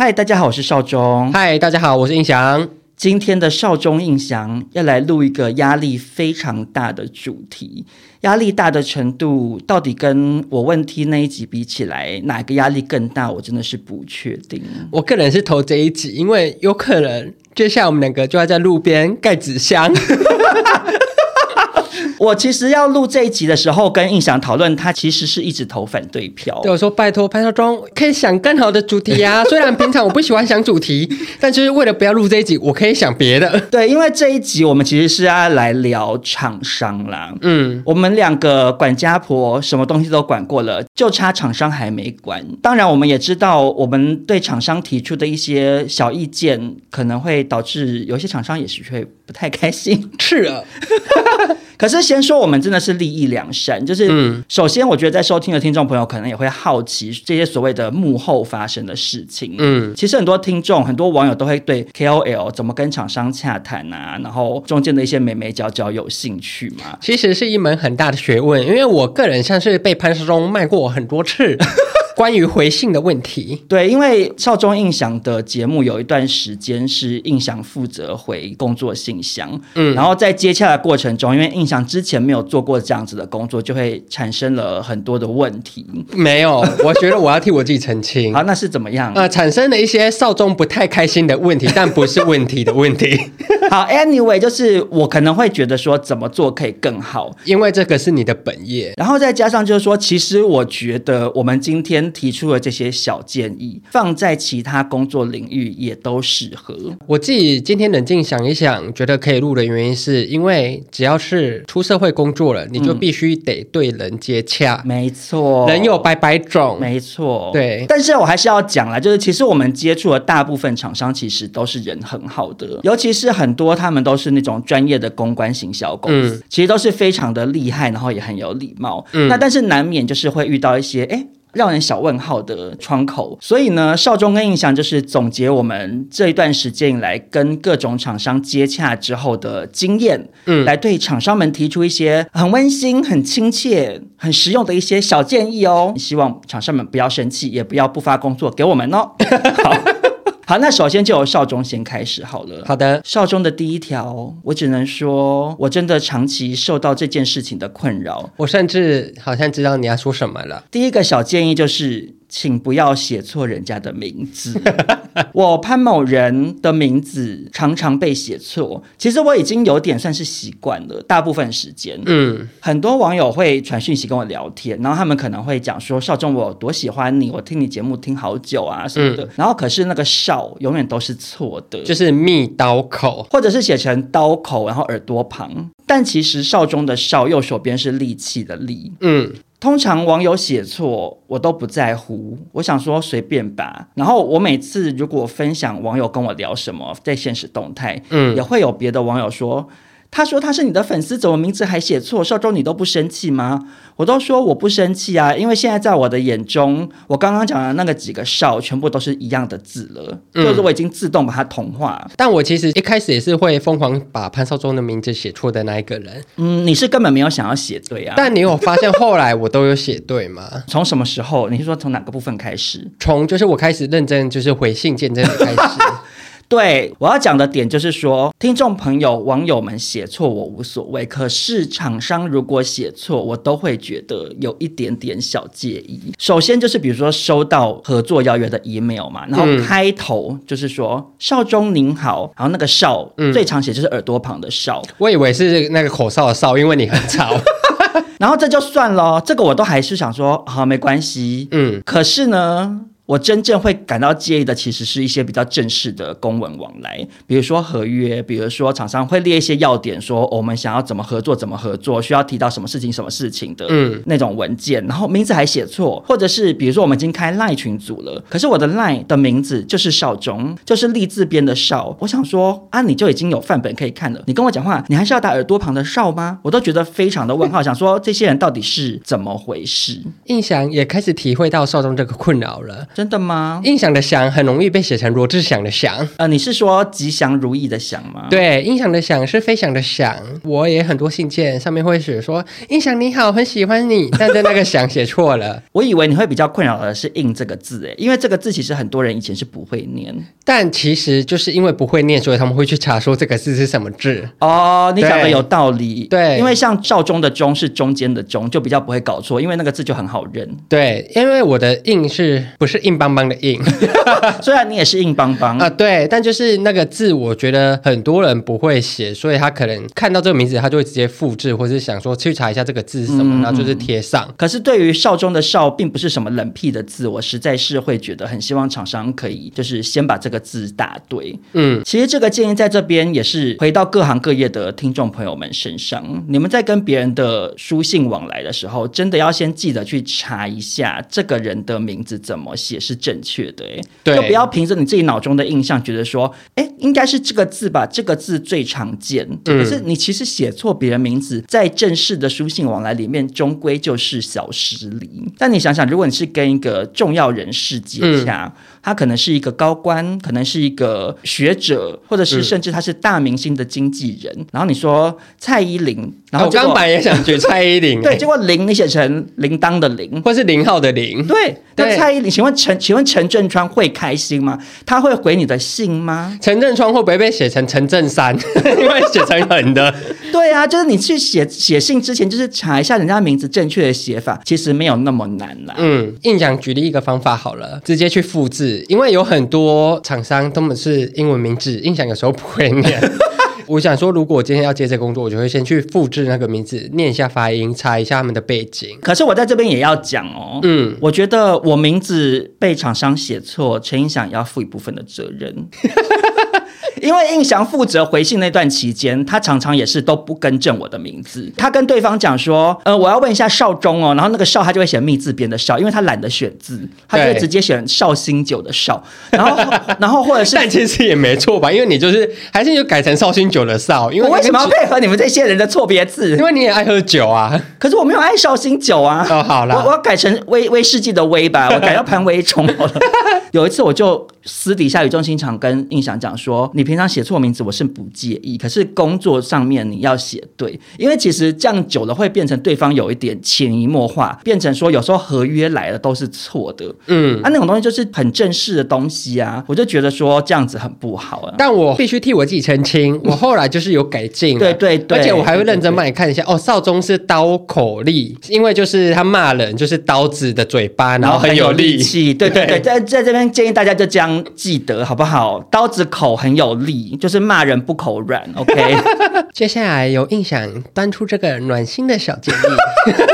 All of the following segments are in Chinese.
嗨，大家好，我是少中。嗨，大家好，我是印翔。今天的少中印翔要来录一个压力非常大的主题，压力大的程度到底跟我问题那一集比起来，哪个压力更大？我真的是不确定。我个人是投这一集，因为有可能接下来我们两个就要在路边盖纸箱。我其实要录这一集的时候，跟印象讨论，他其实是一直投反对票。对我说：“拜托潘少忠，可以想更好的主题啊！虽然平常我不喜欢想主题，但就是为了不要录这一集，我可以想别的。”对，因为这一集我们其实是要来聊厂商啦。嗯，我们两个管家婆什么东西都管过了，就差厂商还没管。当然，我们也知道，我们对厂商提出的一些小意见，可能会导致有些厂商也是会不太开心。是啊。可是先说，我们真的是利益良善，就是，首先我觉得在收听的听众朋友可能也会好奇这些所谓的幕后发生的事情。嗯，其实很多听众、很多网友都会对 KOL 怎么跟厂商洽谈啊，然后中间的一些眉眉角角有兴趣嘛。其实是一门很大的学问，因为我个人像是被潘石忠卖过很多次。关于回信的问题，对，因为少中印象的节目有一段时间是印象负责回工作信箱，嗯，然后在接洽的过程中，因为印象之前没有做过这样子的工作，就会产生了很多的问题。没有，我觉得我要替我自己澄清。好，那是怎么样？呃，产生了一些少中不太开心的问题，但不是问题的问题。好，Anyway，就是我可能会觉得说怎么做可以更好，因为这个是你的本业。然后再加上就是说，其实我觉得我们今天。提出了这些小建议，放在其他工作领域也都适合。我自己今天冷静想一想，觉得可以录的原因，是因为只要是出社会工作了，你就必须得对人接洽。嗯、没错，人有百百种。没错，对。但是我还是要讲啦，就是其实我们接触的大部分厂商，其实都是人很好的，尤其是很多他们都是那种专业的公关型小公司，嗯、其实都是非常的厉害，然后也很有礼貌。嗯、那但是难免就是会遇到一些哎。让人小问号的窗口，所以呢，少中跟印象就是总结我们这一段时间以来跟各种厂商接洽之后的经验，嗯，来对厂商们提出一些很温馨、很亲切、很实用的一些小建议哦。希望厂商们不要生气，也不要不发工作给我们哦。好。好，那首先就由少中先开始好了。好的，少中的第一条，我只能说，我真的长期受到这件事情的困扰。我甚至好像知道你要说什么了。第一个小建议就是。请不要写错人家的名字。我潘某人的名字常常被写错，其实我已经有点算是习惯了。大部分时间，嗯，很多网友会传讯息跟我聊天，然后他们可能会讲说：“少中，我有多喜欢你，我听你节目听好久啊什么的。嗯”然后可是那个“少”永远都是错的，就是密刀口，或者是写成刀口，然后耳朵旁。但其实少中的“少”右手边是利器的“利”，嗯。通常网友写错，我都不在乎。我想说随便吧。然后我每次如果分享网友跟我聊什么，在现实动态，嗯，也会有别的网友说。他说他是你的粉丝，怎么名字还写错？少中，你都不生气吗？我都说我不生气啊，因为现在在我的眼中，我刚刚讲的那个几个少，全部都是一样的字了，嗯、就是我已经自动把它同化。但我其实一开始也是会疯狂把潘少中的名字写错的那一个人。嗯，你是根本没有想要写对啊？但你有发现后来我都有写对吗？从什么时候？你是说从哪个部分开始？从就是我开始认真就是回信件这里开始。对，我要讲的点就是说，听众朋友、网友们写错我无所谓，可是厂商如果写错，我都会觉得有一点点小介意。首先就是比如说收到合作邀约的 email 嘛，然后开头就是说、嗯、少中您好，然后那个少、嗯、最常写就是耳朵旁的少，我以为是那个口哨的哨，因为你很吵。然后这就算了，这个我都还是想说好没关系。嗯，可是呢。我真正会感到介意的，其实是一些比较正式的公文往来，比如说合约，比如说厂商会列一些要点，说我们想要怎么合作，怎么合作，需要提到什么事情，什么事情的，嗯，那种文件，然后名字还写错，或者是比如说我们已经开 LINE 群组了，可是我的 LINE 的名字就是少中，就是立字边的少，我想说啊，你就已经有范本可以看了，你跟我讲话，你还是要打耳朵旁的少吗？我都觉得非常的问号，想说这些人到底是怎么回事？印象也开始体会到少中这个困扰了。真的吗？印象的祥很容易被写成罗志祥的祥。呃，你是说吉祥如意的祥吗？对，印象的祥是飞翔的翔。我也很多信件上面会写说印象你好，很喜欢你，但是那个祥写错了。我以为你会比较困扰的是印这个字，诶，因为这个字其实很多人以前是不会念，但其实就是因为不会念，所以他们会去查说这个字是什么字。哦，你讲的有道理。对，因为像少中的中是中间的中，就比较不会搞错，因为那个字就很好认。对，因为我的印是不是硬邦邦？的硬，虽然你也是硬邦邦啊，对，但就是那个字，我觉得很多人不会写，所以他可能看到这个名字，他就会直接复制，或是想说去查一下这个字是什么，嗯、然后就是贴上。可是对于少中的少，并不是什么冷僻的字，我实在是会觉得很希望厂商可以就是先把这个字打对。嗯，其实这个建议在这边也是回到各行各业的听众朋友们身上，你们在跟别人的书信往来的时候，真的要先记得去查一下这个人的名字怎么写是正确的，对，就不要凭着你自己脑中的印象，觉得说，哎，应该是这个字吧，这个字最常见。可是你其实写错别人名字，在正式的书信往来里面，终归就是小失礼。但你想想，如果你是跟一个重要人士接洽，嗯他可能是一个高官，可能是一个学者，或者是甚至他是大明星的经纪人。嗯、然后你说蔡依林，然后我刚本也想举蔡依林，对，结果林你写成铃铛的铃，或是零号的零，对。那蔡依林，请问陈，请问陈振川会开心吗？他会回你的信吗？陈振川会不会被写成陈振山？因为写成横的。对啊，就是你去写写信之前，就是查一下人家名字正确的写法，其实没有那么难啦。嗯，印象举例一个方法好了，直接去复制。因为有很多厂商他们是英文名字，印象有时候不会念。我想说，如果我今天要接这个工作，我就会先去复制那个名字，念一下发音，查一下他们的背景。可是我在这边也要讲哦，嗯，我觉得我名字被厂商写错，陈印象也要负一部分的责任。因为印象负责回信那段期间，他常常也是都不更正我的名字。他跟对方讲说：“呃，我要问一下少中哦。”然后那个少他就会写密字边的少，因为他懒得选字，他就会直接选绍兴酒的绍。然后，然后或者是，但其实也没错吧？因为你就是还是就改成绍兴酒的绍。因为我为什么要配合你们这些人的错别字？因为你也爱喝酒啊。可是我没有爱绍兴酒啊。哦，好了，我我要改成威威士忌的威吧，我改到潘威冲好了。有一次我就私底下语重心长跟印象讲说：“你平常写错名字。”我是不介意，可是工作上面你要写对，因为其实这样久了会变成对方有一点潜移默化，变成说有时候合约来了都是错的，嗯，啊那种东西就是很正式的东西啊，我就觉得说这样子很不好啊。但我必须替我自己澄清，我后来就是有改进，对对对，而且我还会认真帮你看一下哦。少宗是刀口利，因为就是他骂人就是刀子的嘴巴，然后很有力气，对对 对，在在这边建议大家就这样记得好不好？刀子口很有力，就是骂。骂人不口软，OK。接下来有印象端出这个暖心的小建议，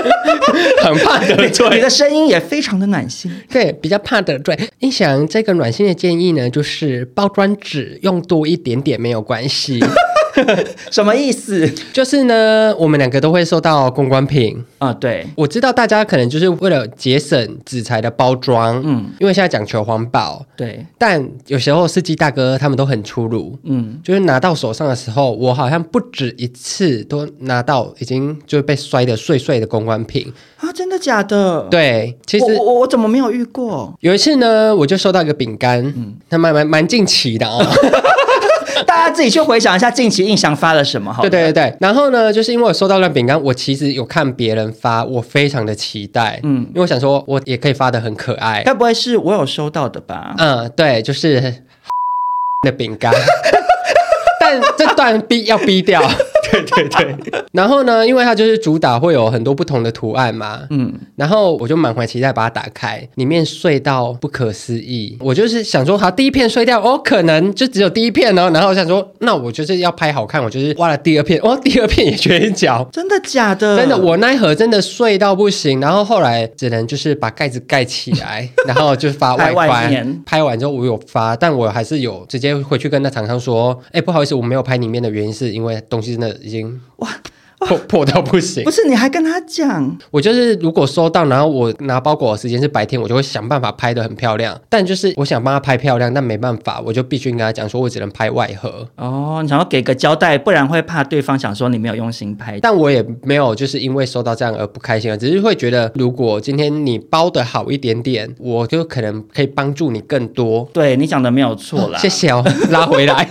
很怕得罪。你的声音也非常的暖心，对，比较怕得罪。印象这个暖心的建议呢，就是包装纸用多一点点没有关系。什么意思？就是呢，我们两个都会收到公关品啊。对，我知道大家可能就是为了节省纸材的包装，嗯，因为现在讲求环保，对。但有时候司机大哥他们都很粗鲁，嗯，就是拿到手上的时候，我好像不止一次都拿到已经就被摔得碎碎的公关品啊！真的假的？对，其实我我，我怎么没有遇过？有一次呢，我就收到一个饼干，嗯，那蛮蛮蛮近期的哦。大家自己去回想一下近期印象发了什么好？对对对对，然后呢，就是因为我收到那饼干，我其实有看别人发，我非常的期待，嗯，因为我想说我也可以发的很可爱，该不会是我有收到的吧？嗯，对，就是。的饼干。但这段逼要逼掉。对对对，然后呢，因为它就是主打会有很多不同的图案嘛，嗯，然后我就满怀期待把它打开，里面碎到不可思议。我就是想说，好，第一片碎掉，哦，可能就只有第一片哦。然后我想说，那我就是要拍好看，我就是挖了第二片，哦，第二片也缺一角，真的假的？真的，我那一盒真的碎到不行。然后后来只能就是把盖子盖起来，然后就是发外观。外面拍完之后我有发，但我还是有直接回去跟那厂商说，哎，不好意思，我没有拍里面的原因是因为东西真的。哇。破破到不行，不是你还跟他讲？我就是如果收到，然后我拿包裹的时间是白天，我就会想办法拍的很漂亮。但就是我想帮他拍漂亮，但没办法，我就必须跟他讲说，我只能拍外盒。哦，你想要给个交代，不然会怕对方想说你没有用心拍。但我也没有就是因为收到这样而不开心啊，只是会觉得如果今天你包的好一点点，我就可能可以帮助你更多。对，你讲的没有错啦，谢谢哦，拉回来。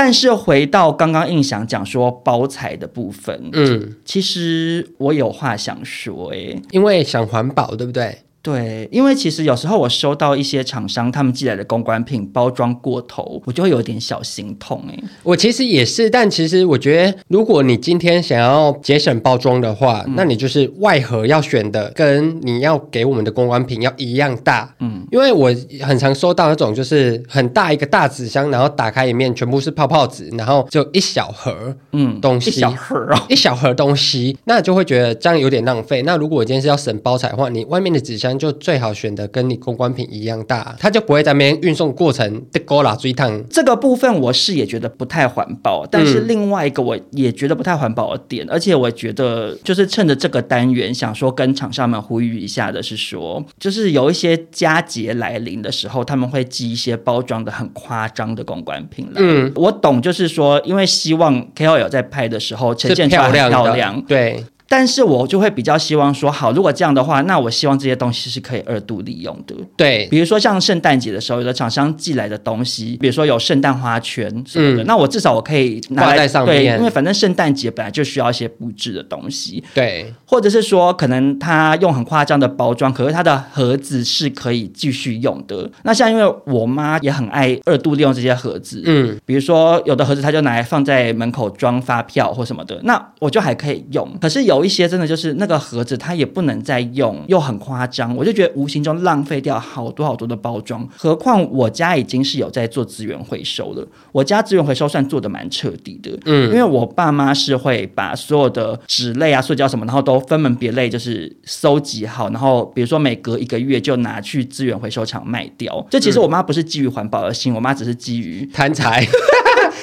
但是回到刚刚印象讲说包材的部分，嗯，其实我有话想说，欸，因为想环保，对不对？对，因为其实有时候我收到一些厂商他们寄来的公关品包装过头，我就会有点小心痛哎。我其实也是，但其实我觉得，如果你今天想要节省包装的话，嗯、那你就是外盒要选的跟你要给我们的公关品要一样大。嗯，因为我很常收到那种就是很大一个大纸箱，然后打开里面全部是泡泡纸，然后就一小盒嗯东西，一小盒哦，一小盒东西，那就会觉得这样有点浪费。那如果我今天是要省包材的话，你外面的纸箱。就最好选的跟你公关品一样大，它就不会在那边运送过程的勾拉追烫。这个部分我是也觉得不太环保，但是另外一个我也觉得不太环保的点，而且我觉得就是趁着这个单元想说跟厂商们呼吁一下的是说，就是有一些佳节来临的时候，他们会寄一些包装的很夸张的公关品来。嗯，我懂，就是说因为希望 KOL 在拍的时候呈现出来很漂亮，漂亮对。但是我就会比较希望说，好，如果这样的话，那我希望这些东西是可以二度利用的。对，比如说像圣诞节的时候，有的厂商寄来的东西，比如说有圣诞花圈什么的，嗯、那我至少我可以拿来挂在上面。对，因为反正圣诞节本来就需要一些布置的东西。对，或者是说，可能他用很夸张的包装，可是他的盒子是可以继续用的。那像因为我妈也很爱二度利用这些盒子，嗯，比如说有的盒子他就拿来放在门口装发票或什么的，那我就还可以用。可是有一些真的就是。那个盒子它也不能再用，又很夸张，我就觉得无形中浪费掉好多好多的包装。何况我家已经是有在做资源回收了，我家资源回收算做的蛮彻底的。嗯，因为我爸妈是会把所有的纸类啊、塑胶什么，然后都分门别类，就是收集好，然后比如说每隔一个月就拿去资源回收厂卖掉。这其实我妈不是基于环保而心，我妈只是基于贪财。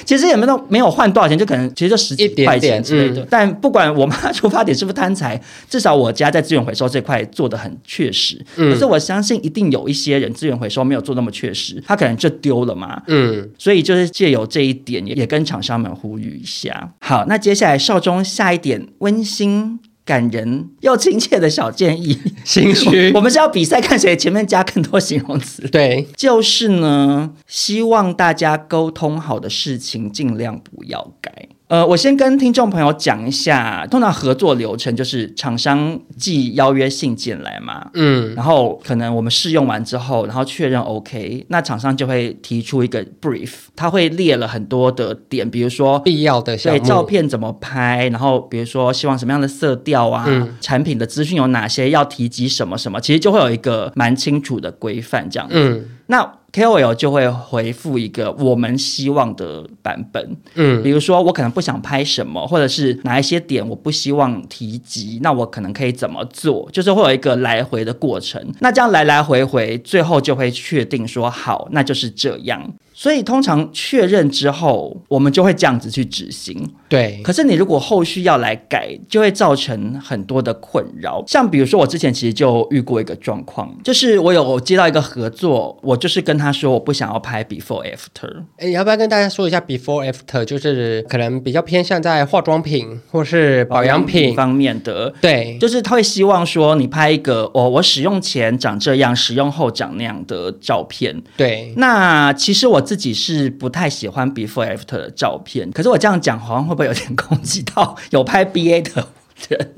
其实也没有没有换多少钱，就可能其实就十几块钱之类的。点点嗯、但不管我妈出发点是不是贪财，至少我家在资源回收这块做的很确实。嗯、可是我相信一定有一些人资源回收没有做那么确实，他可能就丢了嘛。嗯，所以就是借由这一点也也跟厂商们呼吁一下。好，那接下来少中下一点温馨。感人又亲切的小建议，心虚。我们是要比赛看谁前面加更多形容词。对，就是呢，希望大家沟通好的事情尽量不要改。呃，我先跟听众朋友讲一下，通常合作流程就是厂商寄邀约信件来嘛，嗯，然后可能我们试用完之后，然后确认 OK，那厂商就会提出一个 brief，他会列了很多的点，比如说必要的对，照片怎么拍，然后比如说希望什么样的色调啊，嗯、产品的资讯有哪些，要提及什么什么，其实就会有一个蛮清楚的规范这样子，嗯，那。KOL 就会回复一个我们希望的版本，嗯，比如说我可能不想拍什么，或者是哪一些点我不希望提及，那我可能可以怎么做？就是会有一个来回的过程，那这样来来回回，最后就会确定说好，那就是这样。所以通常确认之后，我们就会这样子去执行。对。可是你如果后续要来改，就会造成很多的困扰。像比如说，我之前其实就遇过一个状况，就是我有接到一个合作，我就是跟他说我不想要拍 before after。哎，要不要跟大家说一下 before after？就是可能比较偏向在化妆品或是保养品方面的。对。就是他会希望说你拍一个哦，我使用前长这样，使用后长那样的照片。对。那其实我。自己是不太喜欢 before after 的照片，可是我这样讲好像会不会有点攻击到 有拍 BA 的人？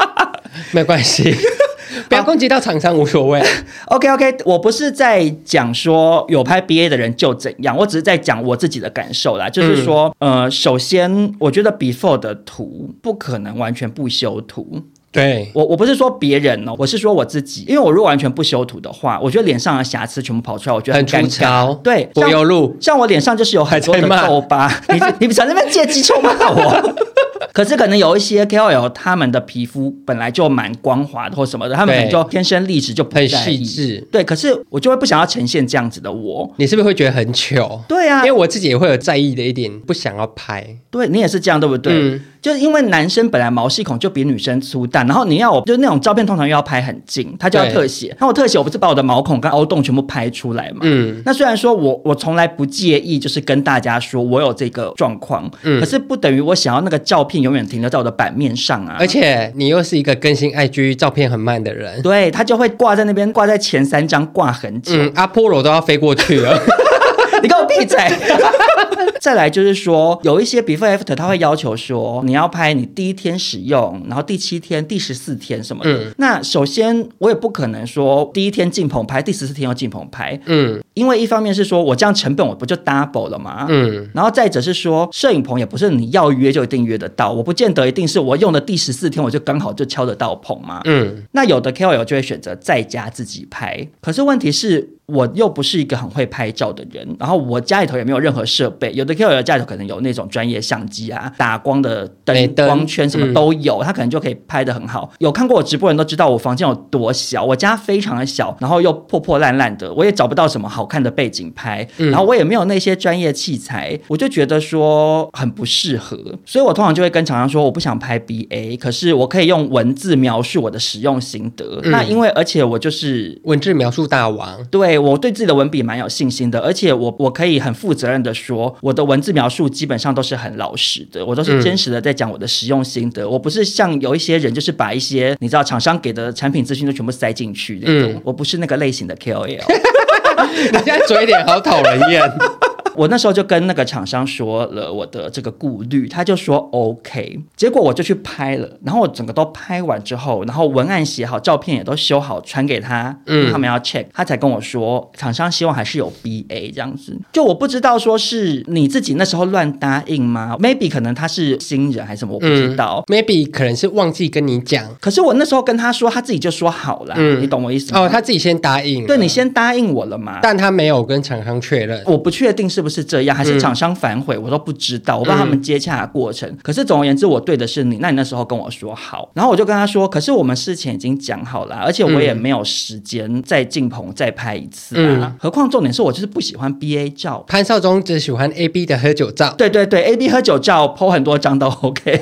没关系，不要攻击到厂商无所谓。OK OK，我不是在讲说有拍 BA 的人就怎样，我只是在讲我自己的感受啦。就是说，嗯、呃，首先我觉得 Before 的图不可能完全不修图。对我，我不是说别人哦，我是说我自己，因为我如果完全不修图的话，我觉得脸上的瑕疵全部跑出来，我觉得很尴尬。对，柏油路，像我脸上就是有很多的痘疤，你你们在那边借机臭骂我。可是可能有一些 KOL 他们的皮肤本来就蛮光滑的或什么的，他们可能就天生丽质就很细致。对，可是我就会不想要呈现这样子的我。你是不是会觉得很糗？对啊，因为我自己也会有在意的一点，不想要拍。对，你也是这样，对不对？嗯就是因为男生本来毛细孔就比女生粗大，然后你要我就那种照片通常又要拍很近，他就要特写。那我特写，我不是把我的毛孔跟凹洞全部拍出来嘛？嗯。那虽然说我我从来不介意，就是跟大家说我有这个状况，嗯。可是不等于我想要那个照片永远停留在我的版面上啊。而且你又是一个更新 IG 照片很慢的人，对，他就会挂在那边，挂在前三张挂很久。嗯，阿波罗都要飞过去了。你给我闭嘴！再来就是说，有一些 before after，他会要求说，你要拍你第一天使用，然后第七天、第十四天什么的。嗯、那首先，我也不可能说第一天进棚拍，第十四天要进棚拍。嗯，因为一方面是说我这样成本我不就 double 了吗？嗯，然后再者是说，摄影棚也不是你要约就一定约得到，我不见得一定是我用的第十四天我就刚好就敲得到棚嘛。嗯，那有的 KOL 就会选择在家自己拍，可是问题是。我又不是一个很会拍照的人，然后我家里头也没有任何设备。有的 KOL 家里头可能有那种专业相机啊，打光的灯、光圈什么都有，嗯、他可能就可以拍的很好。有看过我直播人都知道我房间有多小，我家非常的小，然后又破破烂烂的，我也找不到什么好看的背景拍，嗯、然后我也没有那些专业器材，我就觉得说很不适合，所以我通常就会跟厂商说我不想拍 BA，可是我可以用文字描述我的使用心得。嗯、那因为而且我就是文字描述大王，对。我对自己的文笔蛮有信心的，而且我我可以很负责任的说，我的文字描述基本上都是很老实的，我都是真实的在讲我的实用心得。嗯、我不是像有一些人，就是把一些你知道厂商给的产品资讯都全部塞进去那种。嗯、我不是那个类型的 KOL。你现在嘴脸好讨人厌。我那时候就跟那个厂商说了我的这个顾虑，他就说 OK，结果我就去拍了，然后我整个都拍完之后，然后文案写好，照片也都修好，传给他，嗯，他们要 check，他才跟我说，厂商希望还是有 BA 这样子。就我不知道说是你自己那时候乱答应吗？Maybe 可能他是新人还是什么，我不知道。嗯、Maybe 可能是忘记跟你讲。可是我那时候跟他说，他自己就说好了，嗯、你懂我意思吗？哦，他自己先答应，对，你先答应我了嘛？但他没有跟厂商确认，我不确定是不是这样，还是。厂商反悔，我都不知道，我不知道他们接洽的过程。嗯、可是总而言之，我对的是你。那你那时候跟我说好，然后我就跟他说，可是我们事前已经讲好了，而且我也没有时间再进棚再拍一次啊。嗯、何况重点是我就是不喜欢 BA 照，潘少忠只喜欢 AB 的喝酒照。对对对，AB 喝酒照 po 很多张都 OK。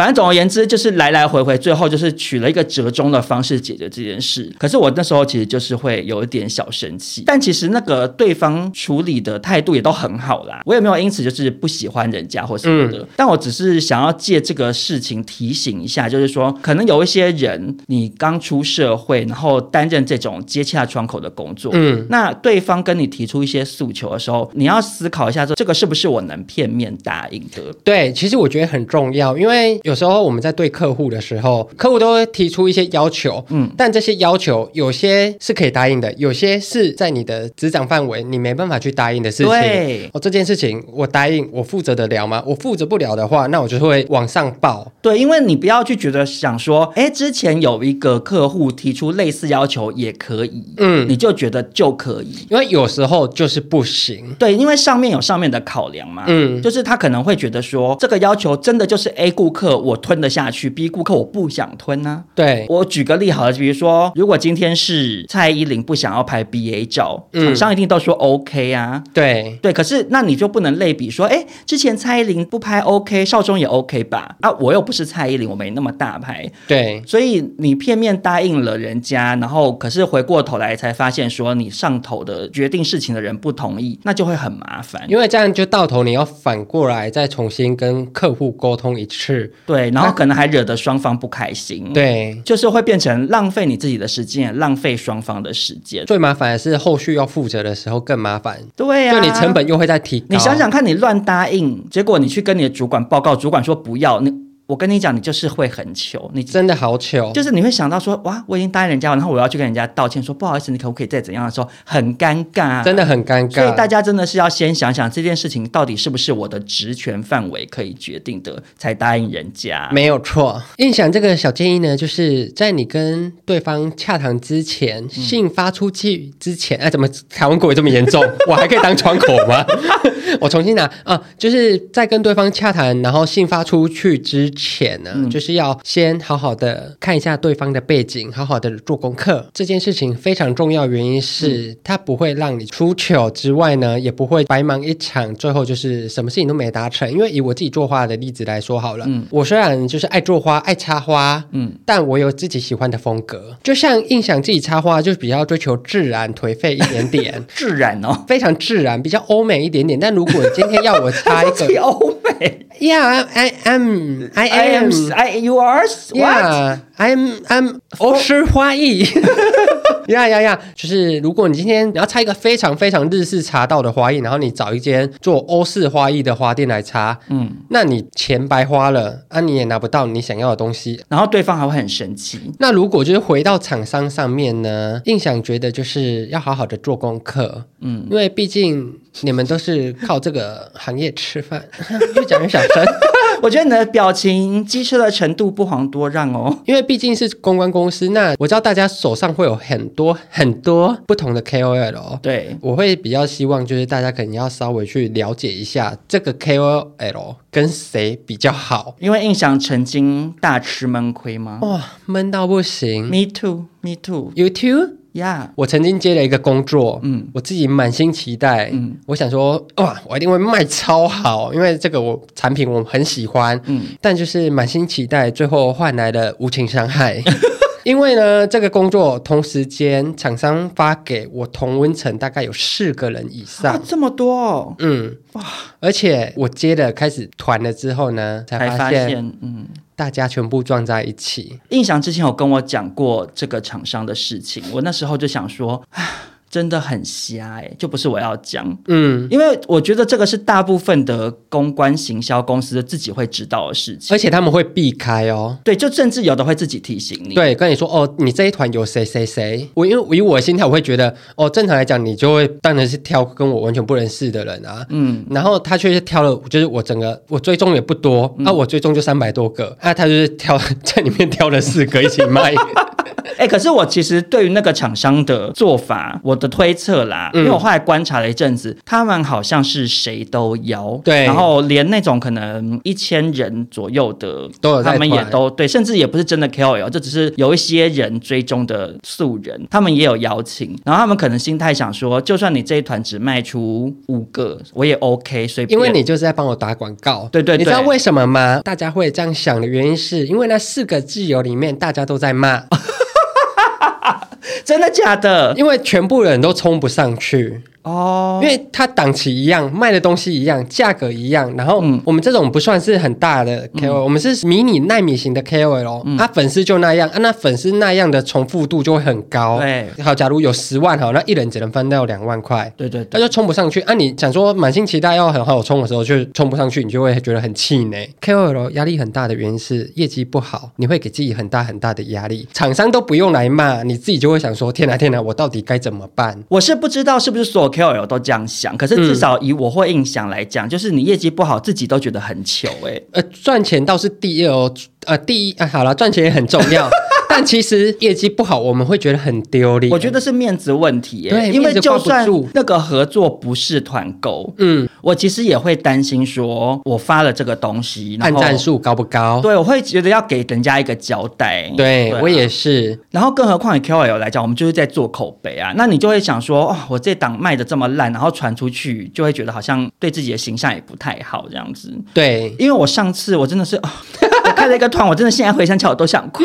反正总而言之，就是来来回回，最后就是取了一个折中的方式解决这件事。可是我那时候其实就是会有一点小生气，但其实那个对方处理的态度也都很好啦。我也没有因此就是不喜欢人家或什么的，嗯、但我只是想要借这个事情提醒一下，就是说可能有一些人，你刚出社会，然后担任这种接洽窗口的工作，嗯，那对方跟你提出一些诉求的时候，你要思考一下，说这个是不是我能片面答应的？对，其实我觉得很重要，因为有时候我们在对客户的时候，客户都会提出一些要求，嗯，但这些要求有些是可以答应的，有些是在你的职掌范围，你没办法去答应的事情。对，哦，这件事情我答应，我负责得了吗？我负责不了的话，那我就会往上报。对，因为你不要去觉得想说，哎，之前有一个客户提出类似要求也可以，嗯，你就觉得就可以，因为有时候就是不行。对，因为上面有上面的考量嘛，嗯，就是他可能会觉得说，这个要求真的就是 A 顾客我吞得下去，B 顾客我不想吞呢、啊。对，我举个例好了，比如说，如果今天是蔡依林不想要拍 BA 照，厂商一定都说 OK 啊。对对，可是那你就不能类比说，哎，之前蔡依林不拍 OK，少中也 OK 吧？啊，我又不是蔡依林，我没那么大牌。对，所以你片面答应了人家，然后可是回过头来才发现说你上头的决定事情的人不同意，那就会很麻烦。因为这样就到头你要反过来再重新跟客户沟通一次。对，然后可能还惹得双方不开心。对，就是会变成浪费你自己的时间，浪费双方的时间。最麻烦的是后续要负责的时候更麻烦。对呀、啊，就你成本又会再提高。你想想看，你乱答应，结果你去跟你的主管报告，主管说不要，你我跟你讲，你就是会很糗，你真的好糗，就是你会想到说，哇，我已经答应人家了，然后我要去跟人家道歉，说不好意思，你可不可以再怎样的时候，很尴尬，真的很尴尬。所以大家真的是要先想想这件事情到底是不是我的职权范围可以决定的，才答应人家。没有错。印象这个小建议呢，就是在你跟对方洽谈之前，信发出去之前，哎、怎么台湾国语这么严重？我还可以当窗口吗？我重新拿啊，就是在跟对方洽谈，然后信发出去之前呢，嗯、就是要先好好的看一下对方的背景，好好的做功课。这件事情非常重要，原因是、嗯、它不会让你出糗之外呢，也不会白忙一场，最后就是什么事情都没达成。因为以我自己做花的例子来说好了，嗯，我虽然就是爱做花、爱插花，嗯，但我有自己喜欢的风格。就像印象自己插花，就是比较追求自然、颓废一点点，自然哦，非常自然，比较欧美一点点。但如果今天要我插一个欧美，Yeah，I am，I am，I，you are，what？Yeah，I'm I'm 欧式花艺。呀呀呀！就是如果你今天你要拆一个非常非常日式茶道的花艺，然后你找一间做欧式花艺的花店来插，嗯，那你钱白花了啊，你也拿不到你想要的东西，然后对方还会很生气。那如果就是回到厂商上面呢，印象觉得就是要好好的做功课，嗯，因为毕竟你们都是靠这个行业吃饭，越讲越小声。我觉得你的表情机车的程度不遑多让哦，因为毕竟是公关公司，那我知道大家手上会有很多很多不同的 KOL 哦。对，我会比较希望就是大家可能要稍微去了解一下这个 KOL 跟谁比较好，因为印象曾经大吃闷亏吗？哇，闷到不行。Me too, me too. You too? Yeah，我曾经接了一个工作，嗯，我自己满心期待，嗯，我想说，哇，我一定会卖超好，因为这个我产品我很喜欢，嗯，但就是满心期待，最后换来了无情伤害。因为呢，这个工作同时间厂商发给我同温层大概有四个人以上，啊、这么多、哦，嗯，哇，而且我接了开始团了之后呢，才发现，发现嗯。大家全部撞在一起。印象之前有跟我讲过这个厂商的事情，我那时候就想说，真的很瞎哎，就不是我要讲，嗯，因为我觉得这个是大部分的公关行销公司自己会知道的事情，而且他们会避开哦，对，就甚至有的会自己提醒你，对，跟你说哦，你这一团有谁谁谁，我因为以我的心态，我会觉得哦，正常来讲，你就会当然是挑跟我完全不认识的人啊，嗯，然后他却是挑了，就是我整个我追踪也不多，那、嗯。啊、我追踪就三百多个，那、啊、他就是挑 在里面挑了四个一起卖。哎、欸，可是我其实对于那个厂商的做法，我的推测啦，嗯、因为我后来观察了一阵子，他们好像是谁都邀，对，然后连那种可能一千人左右的，都有，他们也都对，甚至也不是真的 KOL，这只是有一些人追踪的素人，他们也有邀请，然后他们可能心态想说，就算你这一团只卖出五个，我也 OK，所以因为你就是在帮我打广告，对，对对，你知道为什么吗？大家会这样想的原因是因为那四个自由里面大家都在骂。真的假的？因为全部人都冲不上去。哦，因为它档期一样，卖的东西一样，价格一样，然后我们这种不算是很大的 KOL，、嗯、我们是迷你纳米型的 KOL，、嗯、啊粉丝就那样，啊那粉丝那样的重复度就会很高。对，好，假如有十万好，那一人只能分到两万块。对对，他就冲不上去。啊，你想说满心期待要很好冲的时候，就冲不上去，你就会觉得很气馁。KOL 压力很大的原因是业绩不好，你会给自己很大很大的压力。厂商都不用来骂，你自己就会想说：天哪天哪，我到底该怎么办？我是不知道是不是所有。KOL 都这样想，可是至少以我会印象来讲，嗯、就是你业绩不好，自己都觉得很糗哎、欸。呃，赚钱倒是第二哦，呃，第一啊，好了，赚钱也很重要。但其实业绩不好，我们会觉得很丢脸。我觉得是面子问题，对，因为就算那个合作不是团购，嗯，我其实也会担心说，我发了这个东西，按赞数高不高？对，我会觉得要给人家一个交代。对，对啊，我也是。然后更何况以 KOL 来讲，我们就是在做口碑啊。那你就会想说，哦，我这档卖的这么烂，然后传出去，就会觉得好像对自己的形象也不太好这样子。对，因为我上次我真的是，哦、我开了一个团，我真的现在回想起来我都想哭。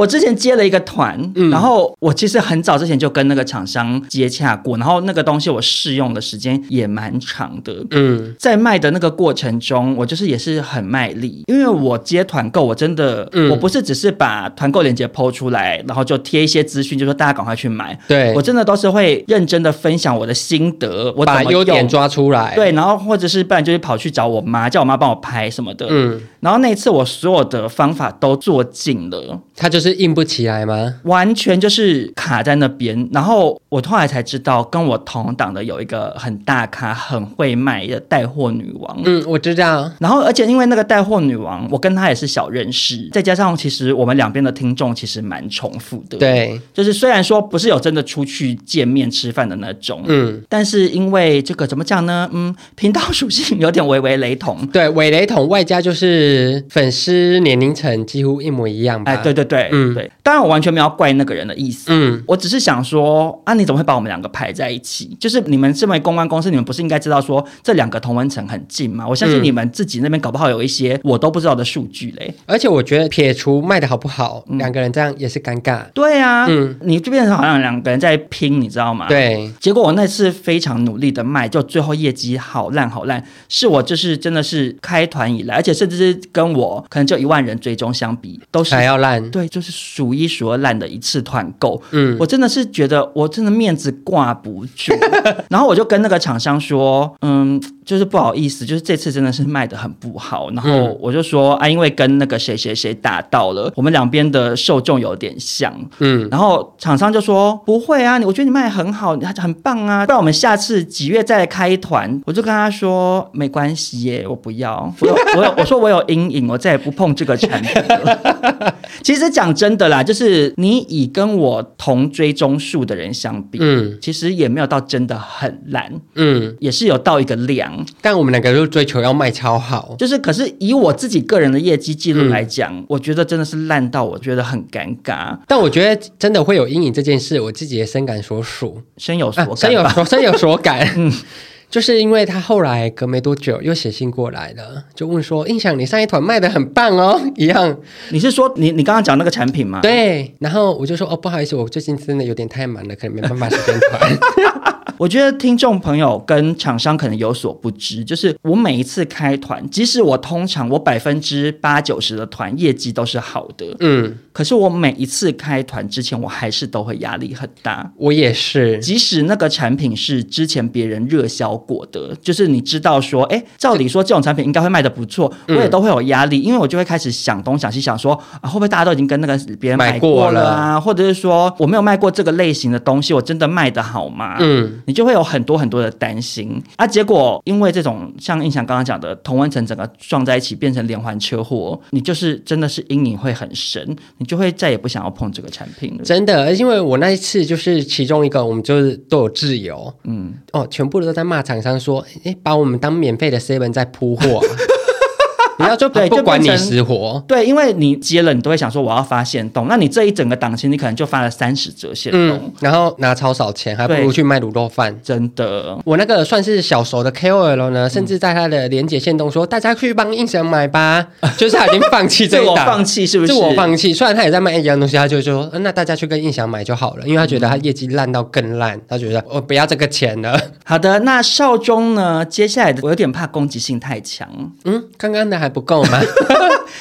我之前接了一个团，嗯、然后我其实很早之前就跟那个厂商接洽过，然后那个东西我试用的时间也蛮长的。嗯，在卖的那个过程中，我就是也是很卖力，因为我接团购，我真的，嗯、我不是只是把团购链接 PO 出来，然后就贴一些资讯，就说大家赶快去买。对，我真的都是会认真的分享我的心得，我把优点抓出来。对，然后或者是不然就是跑去找我妈，叫我妈帮我拍什么的。嗯，然后那次我所有的方法都做尽了，他就是硬不起来吗？完全就是卡在那边。然后我后来才知道，跟我同档的有一个很大咖、很会卖的带货女王。嗯，我知道。然后而且因为那个带货女王，我跟她也是小认识，再加上其实我们两边的听众其实蛮重复的。对，就是虽然说不是有真的出去见面吃饭的那种，嗯，但是因为这个怎么讲呢？嗯，频道属性有点微微雷同。对，微雷同外加就是粉丝年龄层几乎一模一样吧？哎，对对对，嗯，对。当然我完全没有怪那个人的意思，嗯，我只是想说啊，你怎么会把我们两个排在一起？就是你们身为公关公司，你们不是应该知道说这两个同文层很近吗？我相信你们自己那边搞不好有一些我都不知道的数据嘞。而且我觉得撇除卖的好不好，嗯、两个人这样也是尴尬。对啊，嗯，你就变成好像两个人在拼，你知道吗？对。结果我那次非常努力的卖，就最后业绩好烂好烂，是我就是真的是开团以来，而且甚至是跟我可能就一万人追踪相比，都是还要烂。对，就是数一数二烂的一次团购。嗯，我真的是觉得我真的面子挂不住，然后我就跟那个厂商说，嗯。就是不好意思，就是这次真的是卖的很不好，然后我就说啊，因为跟那个谁谁谁打到了，我们两边的受众有点像，嗯，然后厂商就说不会啊，我觉得你卖得很好，很棒啊，不然我们下次几月再来开团？我就跟他说没关系耶，我不要，我有我有 我说我有阴影，我再也不碰这个产品了。其实讲真的啦，就是你以跟我同追踪数的人相比，嗯，其实也没有到真的很烂，嗯，也是有到一个量。但我们两个就追求要卖超好，就是可是以我自己个人的业绩记录来讲，嗯、我觉得真的是烂到我觉得很尴尬。但我觉得真的会有阴影这件事，我自己也深感所属，深有所感、啊，深有所 深有所感。嗯，就是因为他后来隔没多久又写信过来了，就问说：“印象，你上一团卖的很棒哦。”一样，你是说你你刚刚讲那个产品吗？对。然后我就说：“哦，不好意思，我最近真的有点太忙了，可能没办法时间团。” 我觉得听众朋友跟厂商可能有所不知，就是我每一次开团，即使我通常我百分之八九十的团业绩都是好的，嗯，可是我每一次开团之前，我还是都会压力很大。我也是，即使那个产品是之前别人热销过的，就是你知道说，哎，照理说这种产品应该会卖的不错，我也都会有压力，因为我就会开始想东想西，想说啊，会不会大家都已经跟那个别人买过了啊，或者是说我没有卖过这个类型的东西，我真的卖的好吗？嗯。你就会有很多很多的担心啊！结果因为这种像印象刚刚讲的同温层整个撞在一起，变成连环车祸，你就是真的是阴影会很深，你就会再也不想要碰这个产品了。真的，因为我那一次就是其中一个，我们就是都有自由，嗯，哦，全部都在骂厂商说，哎，把我们当免费的 seven 在铺货。你要就对，不管你死活，对，因为你接了，你都会想说我要发现动，那你这一整个档期，你可能就发了三十折现动，嗯，然后拿超少钱，还不如去卖卤肉饭。真的，我那个算是小熟的 KOL 呢，甚至在他的连结限动说，大家去帮印翔买吧，就是他已经放弃这一 档，放弃是不是？自我放弃，虽然他也在卖一样东西，他就说，那大家去跟印翔买就好了，因为他觉得他业绩烂到更烂，他觉得我不要这个钱了。好的，那少中呢？接下来的我有点怕攻击性太强，嗯，刚刚的还不够吗？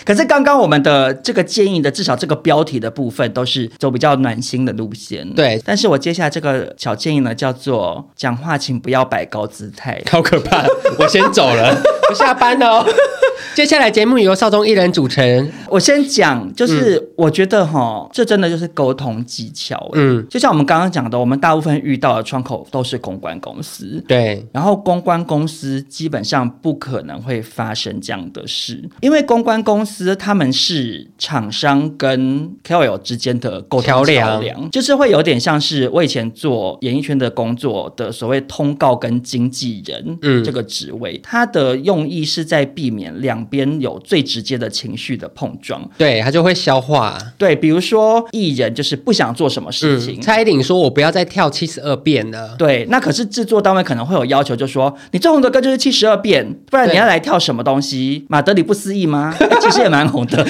可是刚刚我们的这个建议的，至少这个标题的部分都是走比较暖心的路线。对，但是我接下来这个小建议呢，叫做讲话请不要摆高姿态，好可怕！我先走了，我下班了哦。接下来节目由少中一人组成。我先讲，就是我觉得哈，这真的就是沟通技巧。嗯，就像我们刚刚讲的，我们大部分遇到的窗口都是公关公司。对，然后公关公司基本上不可能会发生这样的事，因为公关公司他们是厂商跟 KOL 之间的沟通桥梁，就是会有点像是我以前做演艺圈的工作的所谓通告跟经纪人，嗯，这个职位，它的用意是在避免两。边有最直接的情绪的碰撞，对，他就会消化。对，比如说艺人就是不想做什么事情，嗯、蔡依林说：“我不要再跳七十二变了。”对，那可是制作单位可能会有要求，就说你最红的歌就是七十二变，不然你要来跳什么东西？马德里不思议吗？其实也蛮红的。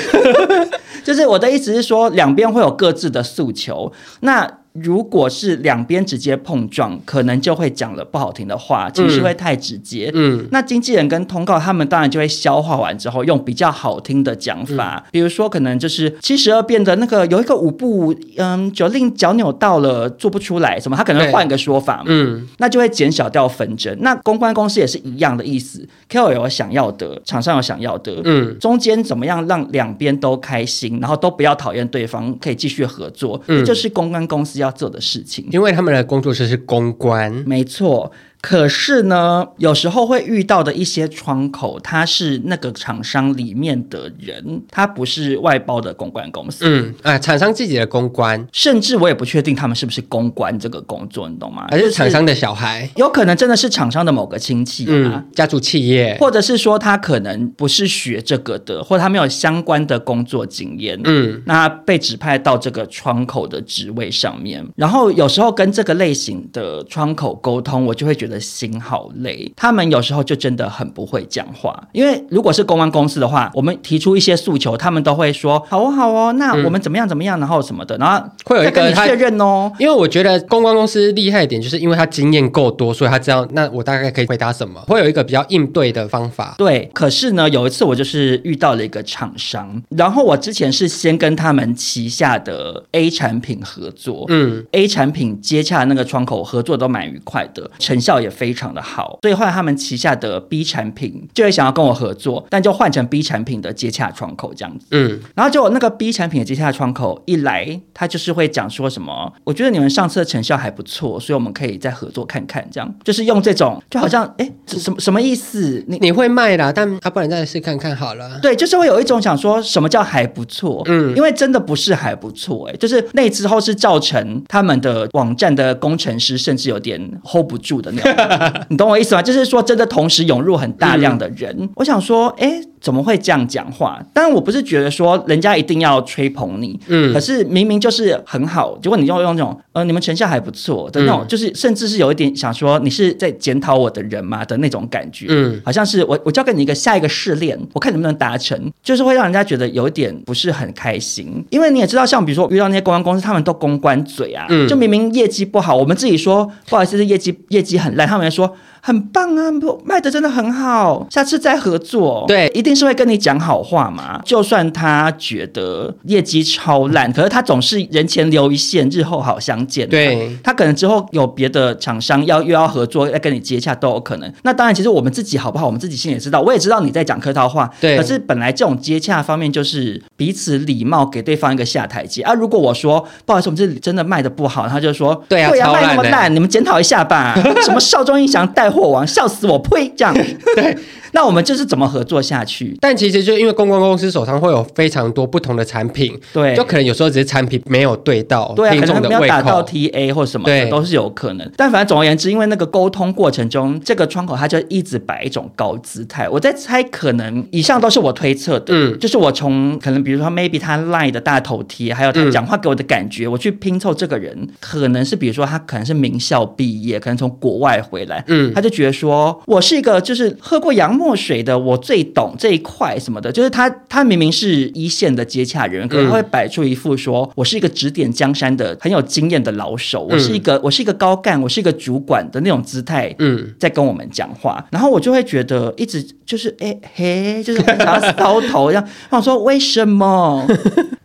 就是我的意思是说，两边会有各自的诉求。那如果是两边直接碰撞，可能就会讲了不好听的话，情绪会太直接。嗯，那经纪人跟通告他们当然就会消化完之后，用比较好听的讲法，嗯、比如说可能就是七十二变的那个有一个舞步，嗯，就令脚扭到了做不出来，什么他可能会换一个说法嘛。嗯，那就会减小掉纷争。那公关公司也是一样的意思，KOL 有想要的，厂商有想要的，嗯，中间怎么样让两边都开心，然后都不要讨厌对方，可以继续合作，嗯，就是公关公司要做的事情，因为他们的工作室是公关，没错。可是呢，有时候会遇到的一些窗口，他是那个厂商里面的人，他不是外包的公关公司。嗯，啊，厂商自己的公关，甚至我也不确定他们是不是公关这个工作，你懂吗？还是厂商的小孩？有可能真的是厂商的某个亲戚啊，嗯，家族企业，或者是说他可能不是学这个的，或者他没有相关的工作经验。嗯，那被指派到这个窗口的职位上面，然后有时候跟这个类型的窗口沟通，我就会觉得。的心好累，他们有时候就真的很不会讲话。因为如果是公关公司的话，我们提出一些诉求，他们都会说好哦好哦，那我们怎么样怎么样，然后什么的，然后会有一个确认哦。因为我觉得公关公司厉害一点，就是因为他经验够多，所以他知道那我大概可以回答什么，会有一个比较应对的方法。对，可是呢，有一次我就是遇到了一个厂商，然后我之前是先跟他们旗下的 A 产品合作，嗯，A 产品接洽那个窗口合作都蛮愉快的，成效。也非常的好，所以后来他们旗下的 B 产品就会想要跟我合作，但就换成 B 产品的接洽窗口这样子。嗯，然后就那个 B 产品的接洽窗口一来，他就是会讲说什么，我觉得你们上次的成效还不错，所以我们可以再合作看看，这样就是用这种就好像哎、哦，什么什么意思？你你会卖啦，但他、啊、不然再试看看好了。对，就是会有一种想说什么叫还不错？嗯，因为真的不是还不错、欸，哎，就是那之后是造成他们的网站的工程师甚至有点 hold 不住的那种。你懂我意思吗？就是说，真的同时涌入很大量的人，嗯、我想说，哎。怎么会这样讲话？当然，我不是觉得说人家一定要吹捧你，嗯，可是明明就是很好，结果你就用这种呃，你们成效还不错的那种，嗯、就是甚至是有一点想说你是在检讨我的人嘛的那种感觉，嗯，好像是我我交给你一个下一个试炼，我看能不能达成，就是会让人家觉得有一点不是很开心，因为你也知道，像比如说遇到那些公关公司，他们都公关嘴啊，嗯，就明明业绩不好，我们自己说不好意思，是业绩业绩很来，他们来说。很棒啊，卖的真的很好，下次再合作。对，一定是会跟你讲好话嘛。就算他觉得业绩超烂，可是他总是人前留一线，日后好相见。对，他可能之后有别的厂商要又要合作，要跟你接洽都有可能。那当然，其实我们自己好不好，我们自己心里也知道。我也知道你在讲客套话，对。可是本来这种接洽方面就是彼此礼貌，给对方一个下台阶啊。如果我说不好意思，我们这里真的卖的不好，他就说对啊，对啊，卖那么烂，你们检讨一下吧。什么少中印象带货王，笑死我！呸！这样 对。那我们就是怎么合作下去？但其实就因为公关公司手上会有非常多不同的产品，对，就可能有时候只是产品没有对到对、啊，听众的胃口，没有打到 TA 或什么的，对，都是有可能。但反正总而言之，因为那个沟通过程中，这个窗口他就一直摆一种高姿态。我在猜，可能以上都是我推测的，嗯，就是我从可能比如说 maybe 他 line 的大头贴，还有他讲话给我的感觉，嗯、我去拼凑这个人，可能是比如说他可能是名校毕业，可能从国外回来，嗯，他就觉得说我是一个就是喝过洋墨水的我。最懂这一块什么的，就是他，他明明是一线的接洽人，可能会摆出一副说我是一个指点江山的很有经验的老手，我是一个我是一个高干，我是一个主管的那种姿态，嗯，在跟我们讲话，然后我就会觉得一直就是哎嘿，就是想要搔头一样，我说为什么？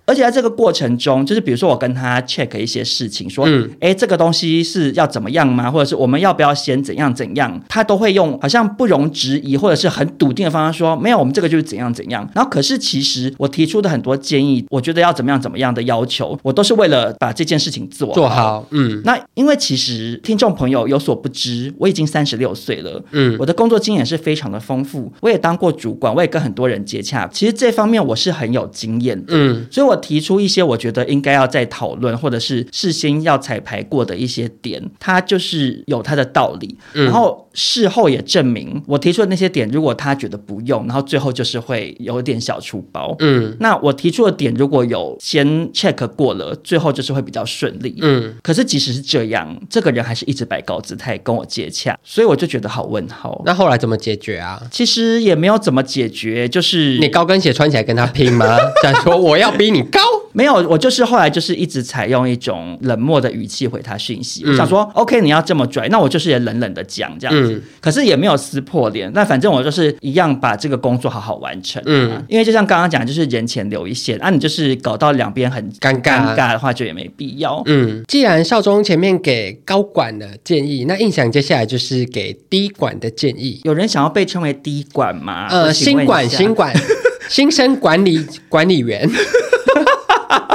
而且在这个过程中，就是比如说我跟他 check 一些事情，说，嗯，哎，这个东西是要怎么样吗？或者是我们要不要先怎样怎样？他都会用好像不容置疑或者是很笃定的方式说，没有，我们这个就是怎样怎样。然后可是其实我提出的很多建议，我觉得要怎么样怎么样的要求，我都是为了把这件事情做好。做好，嗯。那因为其实听众朋友有所不知，我已经三十六岁了，嗯，我的工作经验是非常的丰富，我也当过主管，我也跟很多人接洽，其实这方面我是很有经验的，嗯，所以我。提出一些我觉得应该要再讨论，或者是事先要彩排过的一些点，它就是有它的道理。然后事后也证明，我提出的那些点，如果他觉得不用，然后最后就是会有点小出包。嗯，那我提出的点如果有先 check 过了，最后就是会比较顺利。嗯，可是即使是这样，这个人还是一直摆高姿态跟我接洽，所以我就觉得好问号。那后来怎么解决啊？其实也没有怎么解决，就是你高跟鞋穿起来跟他拼吗？想说我要比你高？没有，我就是后来就是一直采用一种冷漠的语气回他讯息。嗯、我想说，OK，你要这么拽，那我就是也冷冷的讲这样子。嗯、可是也没有撕破脸，那反正我就是一样把这个工作好好完成。嗯，因为就像刚刚讲，就是人前留一线，啊，你就是搞到两边很尴尬尴尬的话，就也没必要。嗯，既然少中前面给高管的建议，那印象接下来就是给低管的建议。有人想要被称为低管吗？呃，新管，新管，新生管理管理员。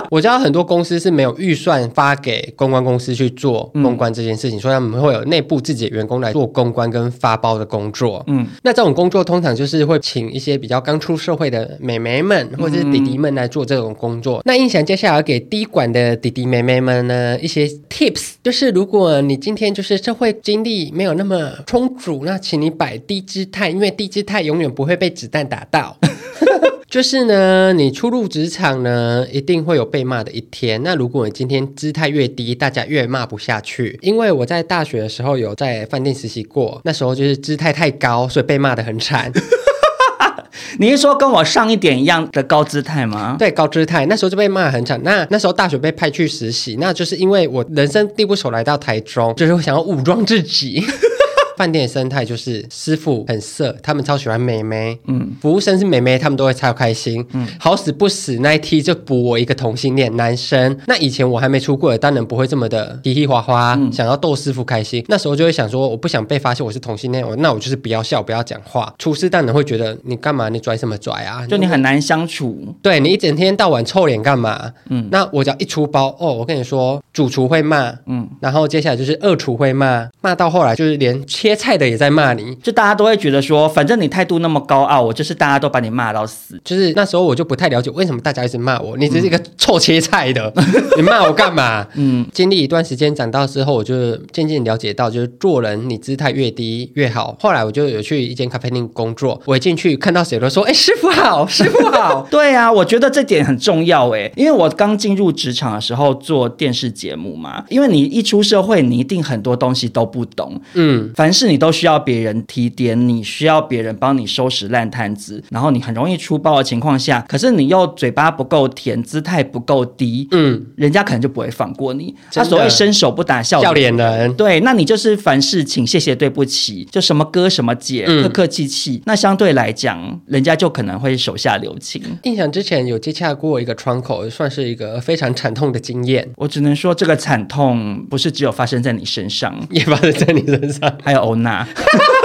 我知道很多公司是没有预算发给公关公司去做公关这件事情，嗯、所以他们会有内部自己的员工来做公关跟发包的工作。嗯，那这种工作通常就是会请一些比较刚出社会的美眉们或者是弟弟们来做这种工作。嗯、那印翔接下来要给低管的弟弟妹妹们呢一些 tips，就是如果你今天就是社会经历没有那么充足，那请你摆低姿态，因为低姿态永远不会被子弹打到。就是呢，你初入职场呢，一定会有被骂的一天。那如果你今天姿态越低，大家越骂不下去。因为我在大学的时候有在饭店实习过，那时候就是姿态太高，所以被骂得很惨。你是说跟我上一点一样的高姿态吗？对，高姿态，那时候就被骂得很惨。那那时候大学被派去实习，那就是因为我人生地不熟来到台中，就是我想要武装自己。饭店的生态就是师傅很色，他们超喜欢美眉，嗯，服务生是美眉，他们都会超开心，嗯，好死不死那一梯就补我一个同性恋男生。那以前我还没出柜，当然不会这么的嘻嘻哈哈，嗯、想要逗师傅开心。那时候就会想说，我不想被发现我是同性恋，我那我就是不要笑，不要讲话。厨师当然会觉得你干嘛，你拽什么拽啊？就你很难相处，对你一整天到晚臭脸干嘛？嗯，那我只要一出包，哦，我跟你说，主厨会骂，嗯，然后接下来就是二厨会骂，骂到后来就是连切。切菜的也在骂你，就大家都会觉得说，反正你态度那么高傲，我就是大家都把你骂到死。就是那时候我就不太了解为什么大家一直骂我，你只是一个臭切菜的，嗯、你骂我干嘛？嗯，经历一段时间长大之后，我就渐渐了解到，就是做人你姿态越低越好。后来我就有去一间咖啡店工作，我一进去看到谁都说，哎，师傅好，师傅好。对啊，我觉得这点很重要哎，因为我刚进入职场的时候做电视节目嘛，因为你一出社会，你一定很多东西都不懂，嗯，凡是。你都需要别人提点，你需要别人帮你收拾烂摊子，然后你很容易出包的情况下，可是你又嘴巴不够甜，姿态不够低，嗯，人家可能就不会放过你。他所谓伸手不打笑脸人，对，那你就是凡事请谢谢对不起，就什么哥什么姐，客客气气，那相对来讲，人家就可能会手下留情。印象之前有接洽过一个窗口，算是一个非常惨痛的经验。我只能说，这个惨痛不是只有发生在你身上，也发生在你身上，还有。欧娜，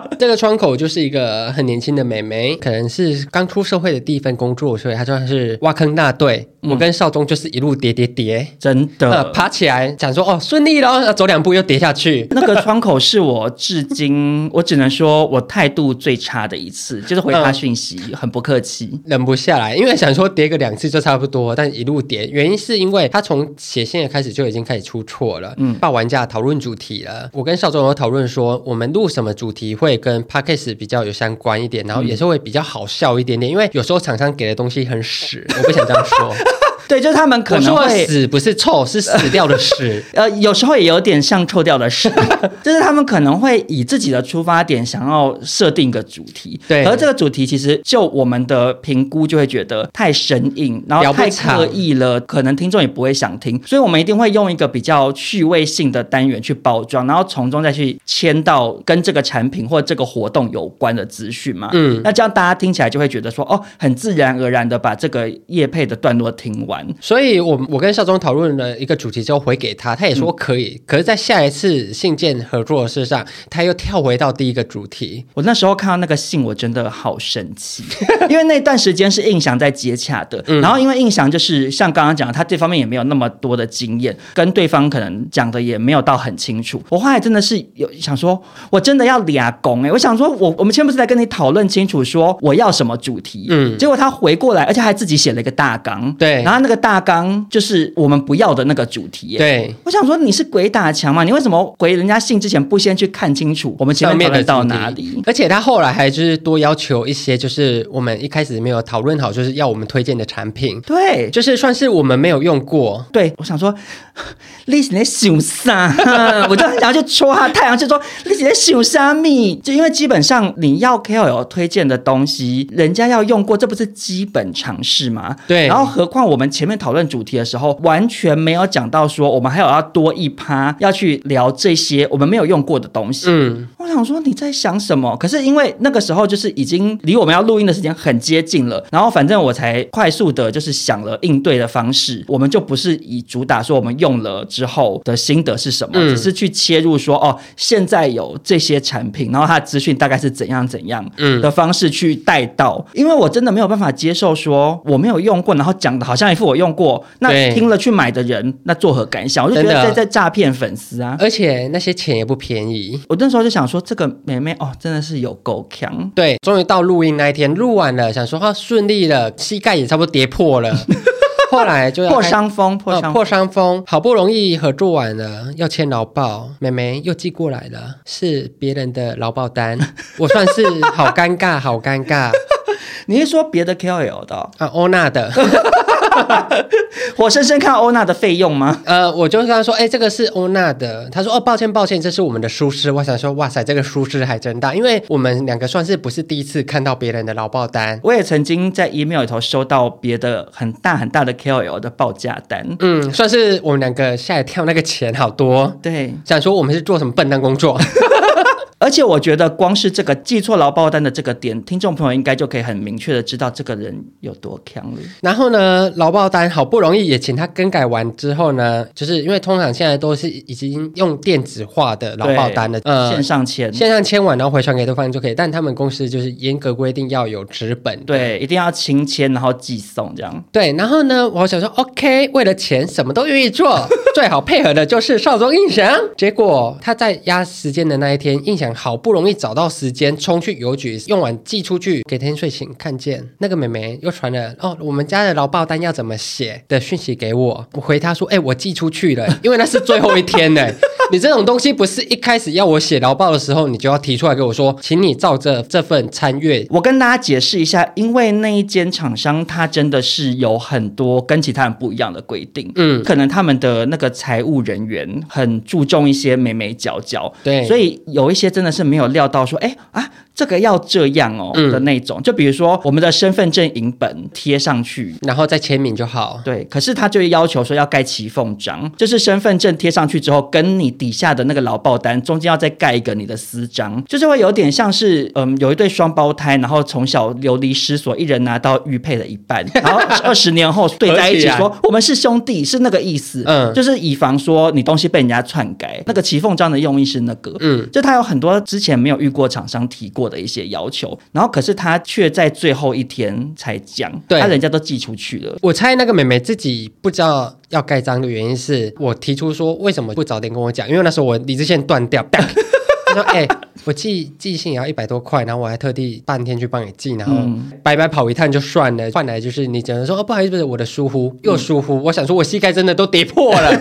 这个窗口就是一个很年轻的美眉，可能是刚出社会的第一份工作，所以她算是挖坑大队。我跟少宗就是一路跌跌跌，真的、呃、爬起来，讲说哦顺利了，走两步又跌下去。那个窗口是我至今 我只能说我态度最差的一次，就是回他讯息、嗯、很不客气，忍不下来，因为想说跌个两次就差不多，但一路跌，原因是因为他从写信的开始就已经开始出错了。嗯，报完价讨论主题了，我跟少宗有讨论说，我们录什么主题会跟 p a c k a g e 比较有相关一点，然后也是会比较好笑一点点，因为有时候厂商给的东西很屎，我不想这样说。对，就是他们可能会死，不是臭，是死掉的屎。呃，有时候也有点像臭掉的屎。就是他们可能会以自己的出发点，想要设定一个主题。对，而这个主题其实就我们的评估，就会觉得太神隐，然后太刻意了，可能听众也不会想听。所以我们一定会用一个比较趣味性的单元去包装，然后从中再去签到跟这个产品或这个活动有关的资讯嘛。嗯，那这样大家听起来就会觉得说，哦，很自然而然的把这个业配的段落听完。所以我，我我跟少中讨论了一个主题之后回给他，他也说可以。嗯、可是，在下一次信件合作的事上，他又跳回到第一个主题。我那时候看到那个信，我真的好生气，因为那段时间是印象在接洽的，嗯、然后因为印象就是像刚刚讲的，他这方面也没有那么多的经验，跟对方可能讲的也没有到很清楚。我后来真的是有想说，我真的要俩攻哎！我想说我，我我们前不是在跟你讨论清楚说我要什么主题，嗯，结果他回过来，而且还自己写了一个大纲，对，然后。那个大纲就是我们不要的那个主题耶。对，我想说你是鬼打墙嘛？你为什么回人家信之前不先去看清楚我们前面讨论到哪里？而且他后来还就是多要求一些，就是我们一开始没有讨论好，就是要我们推荐的产品。对，就是算是我们没有用过。对，我想说，你是在想啥？我就然后就戳他太阳，就说你是在想啥咪？就因为基本上你要 KOL 推荐的东西，人家要用过，这不是基本常识吗？对。然后何况我们前面讨论主题的时候，完全没有讲到说我们还有要多一趴要去聊这些我们没有用过的东西。嗯，我想说你在想什么？可是因为那个时候就是已经离我们要录音的时间很接近了，然后反正我才快速的就是想了应对的方式，我们就不是以主打说我们用了之后的心得是什么，只是去切入说哦，现在有这些产品，然后它的资讯大概是怎样怎样的方式去带到，因为我真的没有办法接受说我没有用过，然后讲的好像一副我用过，那听了去买的人那作何感想？我就觉得在在诈骗粉丝啊，而且那些钱也不便宜。我那时候就想说，这个妹妹哦，真的是有够强。对，终于到录音那一天，录完了，想说话顺利了，膝盖也差不多跌破了。后来就要破伤风，破伤、哦、破伤风，好不容易合作完了，要签劳报，妹妹又寄过来了，是别人的劳报单，我算是好尴尬，好尴尬。你是说别的 KOL 的啊？欧娜的。活生生看欧娜的费用吗？呃，我就跟他说，哎、欸，这个是欧娜的。他说，哦，抱歉，抱歉，这是我们的舒适。我想说，哇塞，这个舒适还真大，因为我们两个算是不是第一次看到别人的劳报单。我也曾经在 email 里头收到别的很大很大的 KOL 的报价单。嗯，算是我们两个吓一跳，那个钱好多。对，想说我们是做什么笨蛋工作。而且我觉得，光是这个记错劳报单的这个点，听众朋友应该就可以很明确的知道这个人有多强了。然后呢，劳报单好不容易也请他更改完之后呢，就是因为通常现在都是已经用电子化的劳报单了，呃，线上签，线上签完然后回传给对方就可以。但他们公司就是严格规定要有纸本，对，一定要亲签然后寄送这样。对，然后呢，我想说，OK，为了钱什么都愿意做，最好配合的就是少宗印象。结果他在压时间的那一天，印象。好不容易找到时间冲去邮局，用完寄出去给天睡醒，看见那个妹妹又传了哦，我们家的劳报单要怎么写的讯息给我，我回她说，哎、欸，我寄出去了，因为那是最后一天呢。你这种东西不是一开始要我写劳报的时候，你就要提出来给我说，请你照着这份参阅。我跟大家解释一下，因为那一间厂商他真的是有很多跟其他人不一样的规定，嗯，可能他们的那个财务人员很注重一些美眉角角，对，所以有一些真的是没有料到说，哎啊。这个要这样哦的那种，嗯、就比如说我们的身份证影本贴上去，然后再签名就好。对，可是他就要求说要盖骑缝章，就是身份证贴上去之后，跟你底下的那个劳报单中间要再盖一个你的私章，就是会有点像是嗯，有一对双胞胎，然后从小流离失所，一人拿到玉佩的一半，然后 二十年后对在一起说我们是兄弟，是那个意思。嗯，就是以防说你东西被人家篡改，那个骑缝章的用意是那个。嗯，就他有很多之前没有遇过厂商提过。的一些要求，然后可是他却在最后一天才讲，对，他人家都寄出去了。我猜那个妹妹自己不知道要盖章的原因是我提出说，为什么不早点跟我讲？因为那时候我理智线断掉，他说：“哎、欸，我寄寄信也要一百多块，然后我还特地半天去帮你寄，然后白白跑一趟就算了，换来就是你只能说哦，不好意思，我的疏忽，又疏忽。嗯、我想说，我膝盖真的都跌破了。”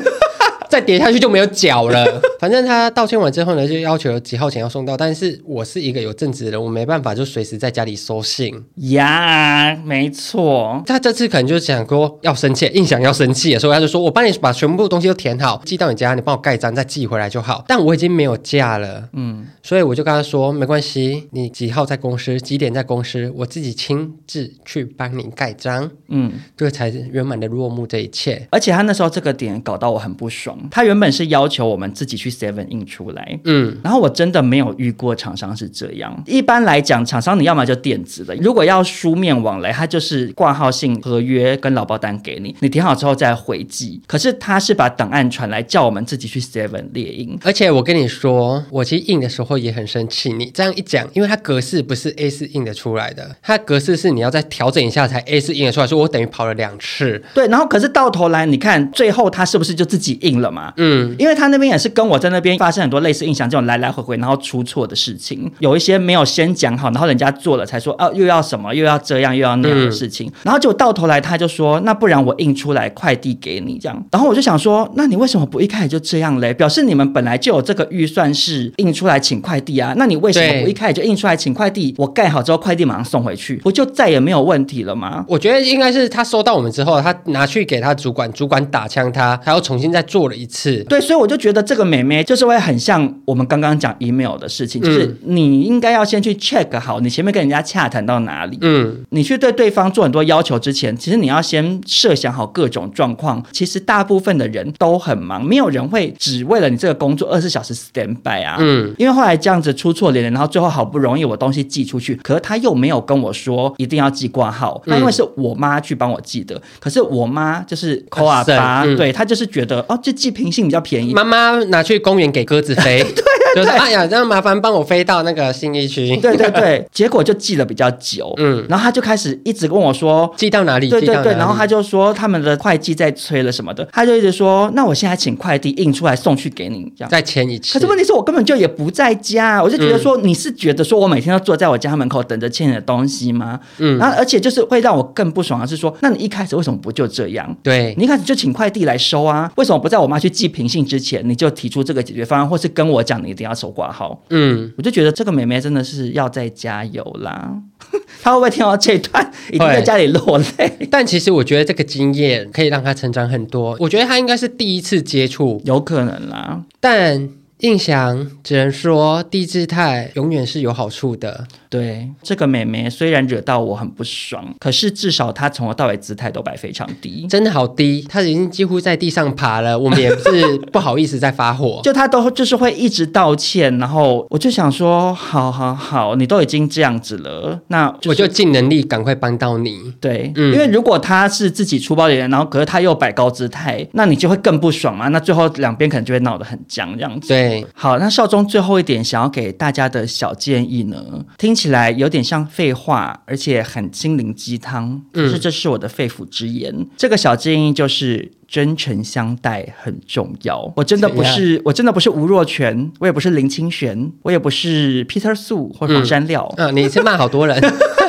再跌下去就没有脚了。反正他道歉完之后呢，就要求几号前要送到。但是我是一个有正职的人，我没办法就随时在家里收信。呀，没错。他这次可能就是想说要生气，硬想要生气，所以他就说：“我帮你把全部东西都填好，寄到你家，你帮我盖章，再寄回来就好。”但我已经没有假了，嗯，所以我就跟他说：“没关系，你几号在公司，几点在公司，我自己亲自去帮你盖章。”嗯，这个才圆满的落幕这一切。而且他那时候这个点搞到我很不爽。他原本是要求我们自己去 Seven 印出来，嗯，然后我真的没有遇过厂商是这样。一般来讲，厂商你要么就电子的，如果要书面往来，他就是挂号信合约跟劳保单给你，你填好之后再回寄。可是他是把档案传来，叫我们自己去 Seven 列印。而且我跟你说，我其实印的时候也很生气。你这样一讲，因为它格式不是 A 四印的出来的，它格式是你要再调整一下才 A 四印的出来，所以我等于跑了两次。对，然后可是到头来，你看最后他是不是就自己印了？了嘛。嗯，因为他那边也是跟我在那边发生很多类似印象这种来来回回，然后出错的事情，有一些没有先讲好，然后人家做了才说哦，又要什么，又要这样，又要那样的事情，嗯、然后就到头来他就说，那不然我印出来快递给你这样，然后我就想说，那你为什么不一开始就这样嘞？表示你们本来就有这个预算是印出来请快递啊，那你为什么不一开始就印出来请快递？我盖好之后快递马上送回去，不就再也没有问题了吗？我觉得应该是他收到我们之后，他拿去给他主管，主管打枪他，他又重新再做了一次。对，所以我就觉得这个美眉就是会很像我们刚刚讲 email 的事情，就是你应该要先去 check 好你前面跟人家洽谈到哪里，嗯，你去对对方做很多要求之前，其实你要先设想好各种状况。其实大部分的人都很忙，没有人会只为了你这个工作二十四小时 stand by 啊，嗯，因为后来这样子出错连连，然后最后好不容易我东西寄出去，可是他又没有跟我说一定要寄挂号，那因为是我妈去帮我寄的，可是我妈就是抠啊巴，对，她就是觉得哦，这寄平信比较便宜，妈妈拿去公园给鸽子飞，对，就是哎呀，这样麻烦帮我飞到那个新一区，对对对，结果就寄了比较久，嗯，然后他就开始一直跟我说寄到哪里，对对对，然后他就说他们的会计在催了什么的，他就一直说那我现在请快递印出来送去给你，这样。再签一次。可是问题是我根本就也不在家，我就觉得说你是觉得说我每天都坐在我家门口等着签你的东西吗？嗯，然后而且就是会让我更不爽的是说，那你一开始为什么不就这样？对，你一开始就请快递来收啊，为什么不在我妈去寄平信之前你就提出这个解决方案，或是跟我讲你一定要收挂号？嗯，我就觉得这个妹妹真的是要再加油啦。她会不会听到这一段，一定在家里落泪？但其实我觉得这个经验可以让她成长很多。我觉得她应该是第一次接触，有可能啦。但印象只能说，低姿态永远是有好处的。对，这个妹妹虽然惹到我很不爽，可是至少她从头到尾姿态都摆非常低，真的好低，她已经几乎在地上爬了。我们也是不好意思再发火，就她都就是会一直道歉，然后我就想说，好好好，你都已经这样子了，那、就是、我就尽能力赶快帮到你。对，嗯、因为如果她是自己出包的人，然后可是她又摆高姿态，那你就会更不爽嘛。那最后两边可能就会闹得很僵这样子。对，好，那少中最后一点想要给大家的小建议呢，听起来有点像废话，而且很心灵鸡汤。可是这是我的肺腑之言。嗯、这个小建议就是真诚相待很重要。我真的不是，样我真的不是吴若权，我也不是林清玄，我也不是 Peter Su 或黄山料。嗯，你先骂好多人。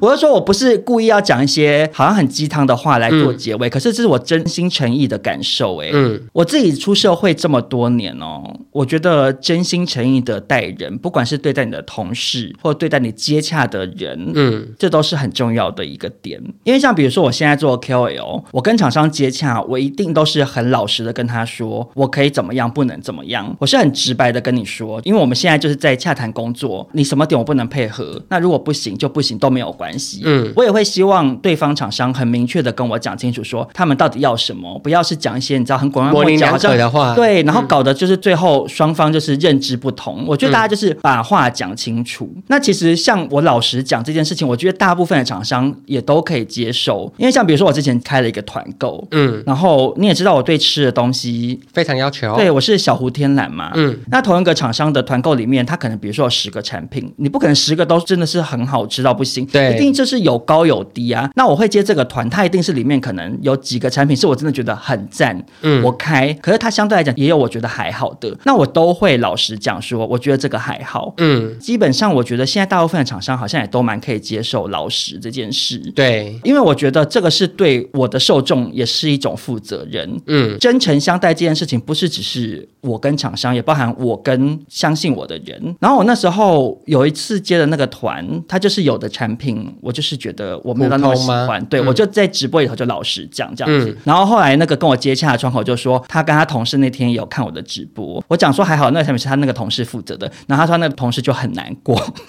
我就说，我不是故意要讲一些好像很鸡汤的话来做结尾，嗯、可是这是我真心诚意的感受。哎，嗯，我自己出社会这么多年哦，我觉得真心诚意的待人，不管是对待你的同事，或对待你接洽的人，嗯，这都是很重要的一个点。因为像比如说，我现在做 KOL，我跟厂商接洽，我一定都是很老实的跟他说，我可以怎么样，不能怎么样，我是很直白的跟你说，因为我们现在就是在洽谈工作，你什么点我不能配合，那如果不行就不行，都没有关系。嗯，我也会希望对方厂商很明确的跟我讲清楚，说他们到底要什么，不要是讲一些你知道很广模棱两可的话，对，然后搞得就是最后双方就是认知不同。嗯、我觉得大家就是把话讲清楚。嗯、那其实像我老实讲这件事情，我觉得大部分的厂商也都可以接受，因为像比如说我之前开了一个团购，嗯，然后你也知道我对吃的东西非常要求，对我是小胡天然嘛，嗯，那同一个厂商的团购里面，他可能比如说有十个产品，你不可能十个都真的是很好吃到不行，对，一定就是有高有低啊。那我会接这个团，它一定是里面可能有几个产品是我真的觉得很赞，嗯，我开，可是它相对来讲也有我觉得还好的，那我都会老实讲说，我觉得这个还好，嗯，基本上我觉得现在大部分的厂商好像也都蛮可以接受老实这件事，对，因为我觉得这个是对我的受众也是一种负责任，嗯，真诚相待这件事情不是只是我跟厂商，也包含我跟相信我的人。然后我那时候有一次接的那个团，它就是有的产品，我就是觉得我没有那么喜欢，对、嗯、我就在直播里头就老实讲这样子。嗯、然后后来那个跟我接洽的窗口就说，他跟他同事那天有看我的直播，我讲说还好，那个产品是他那个同事负责的。然后他说那个同事就很难过，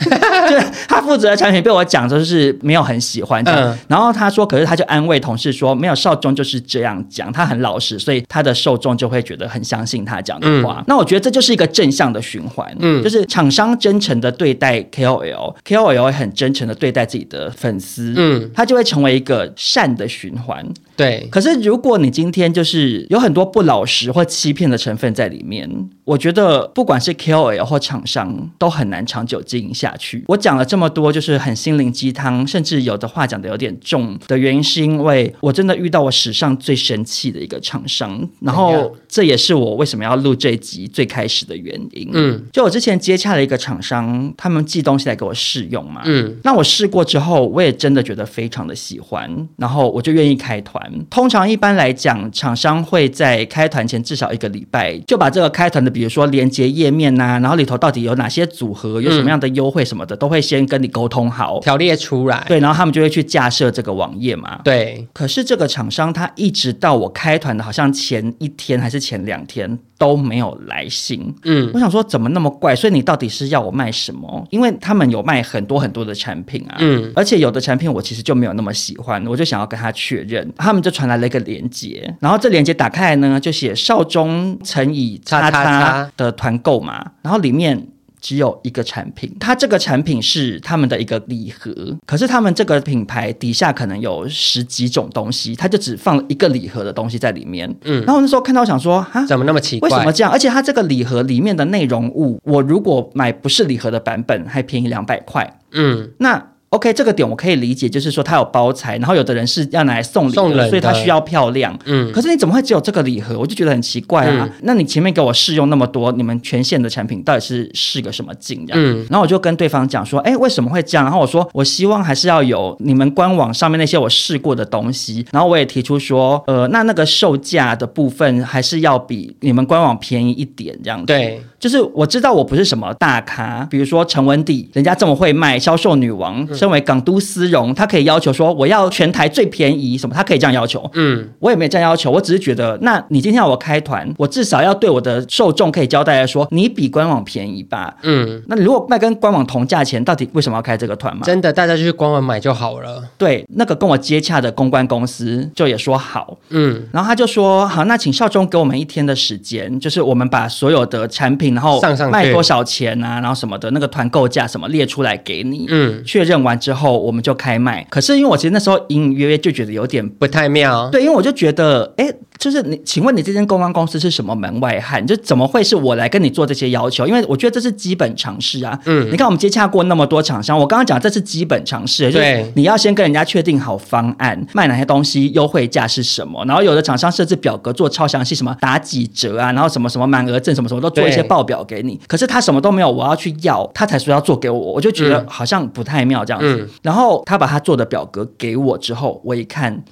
就是他负责的产品被我讲就是没有很喜欢这样。嗯、然后他说，可是他就安慰同事说，没有少中就是这样讲，他很老实，所以他的受众就会觉得很相信他讲的话。嗯、那我觉得这就是一个正向的循环，嗯，就是厂商真诚的对待 KOL，KOL 会很真诚的对待自自己的粉丝，嗯，它就会成为一个善的循环。对，可是如果你今天就是有很多不老实或欺骗的成分在里面，我觉得不管是 KOL 或厂商都很难长久经营下去。我讲了这么多，就是很心灵鸡汤，甚至有的话讲的有点重的原因，是因为我真的遇到我史上最生气的一个厂商，然后这也是我为什么要录这一集最开始的原因。嗯，就我之前接洽了一个厂商，他们寄东西来给我试用嘛，嗯，那我试过之后，我也真的觉得非常的喜欢，然后我就愿意开团。通常一般来讲，厂商会在开团前至少一个礼拜就把这个开团的，比如说连接页面呐、啊，然后里头到底有哪些组合，有什么样的优惠什么的，嗯、都会先跟你沟通好，条列出来。对，然后他们就会去架设这个网页嘛。对。可是这个厂商他一直到我开团的，好像前一天还是前两天都没有来信。嗯，我想说怎么那么怪？所以你到底是要我卖什么？因为他们有卖很多很多的产品啊。嗯。而且有的产品我其实就没有那么喜欢，我就想要跟他确认，他们就传来了一个链接，然后这链接打开来呢，就写少中乘以叉叉的团购嘛，然后里面只有一个产品，它这个产品是他们的一个礼盒，可是他们这个品牌底下可能有十几种东西，它就只放了一个礼盒的东西在里面。嗯，然后那时候看到我想说啊，怎么那么奇怪？为什么这样？而且它这个礼盒里面的内容物，我如果买不是礼盒的版本，还便宜两百块。嗯，那。OK，这个点我可以理解，就是说它有包材，然后有的人是要拿来送礼所以它需要漂亮。嗯，可是你怎么会只有这个礼盒？我就觉得很奇怪啊。嗯、那你前面给我试用那么多，你们全线的产品到底是试个什么劲？这样。嗯，然后我就跟对方讲说，哎，为什么会这样？然后我说，我希望还是要有你们官网上面那些我试过的东西。然后我也提出说，呃，那那个售价的部分还是要比你们官网便宜一点，这样子。对。就是我知道我不是什么大咖，比如说陈文迪，人家这么会卖，销售女王，身为港都丝绒，她可以要求说我要全台最便宜什么，她可以这样要求。嗯，我也没这样要求，我只是觉得，那你今天要我开团，我至少要对我的受众可以交代来说，你比官网便宜吧。嗯，那你如果卖跟官网同价钱，到底为什么要开这个团嘛？真的，大家就去官网买就好了。对，那个跟我接洽的公关公司就也说好。嗯，然后他就说好，那请少中给我们一天的时间，就是我们把所有的产品，然后上上卖。多少钱啊？然后什么的那个团购价什么列出来给你，嗯，确认完之后我们就开卖。可是因为我其实那时候隐隐约约就觉得有点不太妙，对，因为我就觉得，哎。就是你，请问你这间公关公司是什么门外汉？就怎么会是我来跟你做这些要求？因为我觉得这是基本常识啊。嗯，你看我们接洽过那么多厂商，我刚刚讲这是基本常识，就是你要先跟人家确定好方案，卖哪些东西，优惠价是什么。然后有的厂商设置表格做超详细，什么打几折啊，然后什么什么满额赠什么什么都做一些报表给你。可是他什么都没有，我要去要，他才说要做给我，我就觉得好像不太妙这样子。嗯，然后他把他做的表格给我之后，我一看。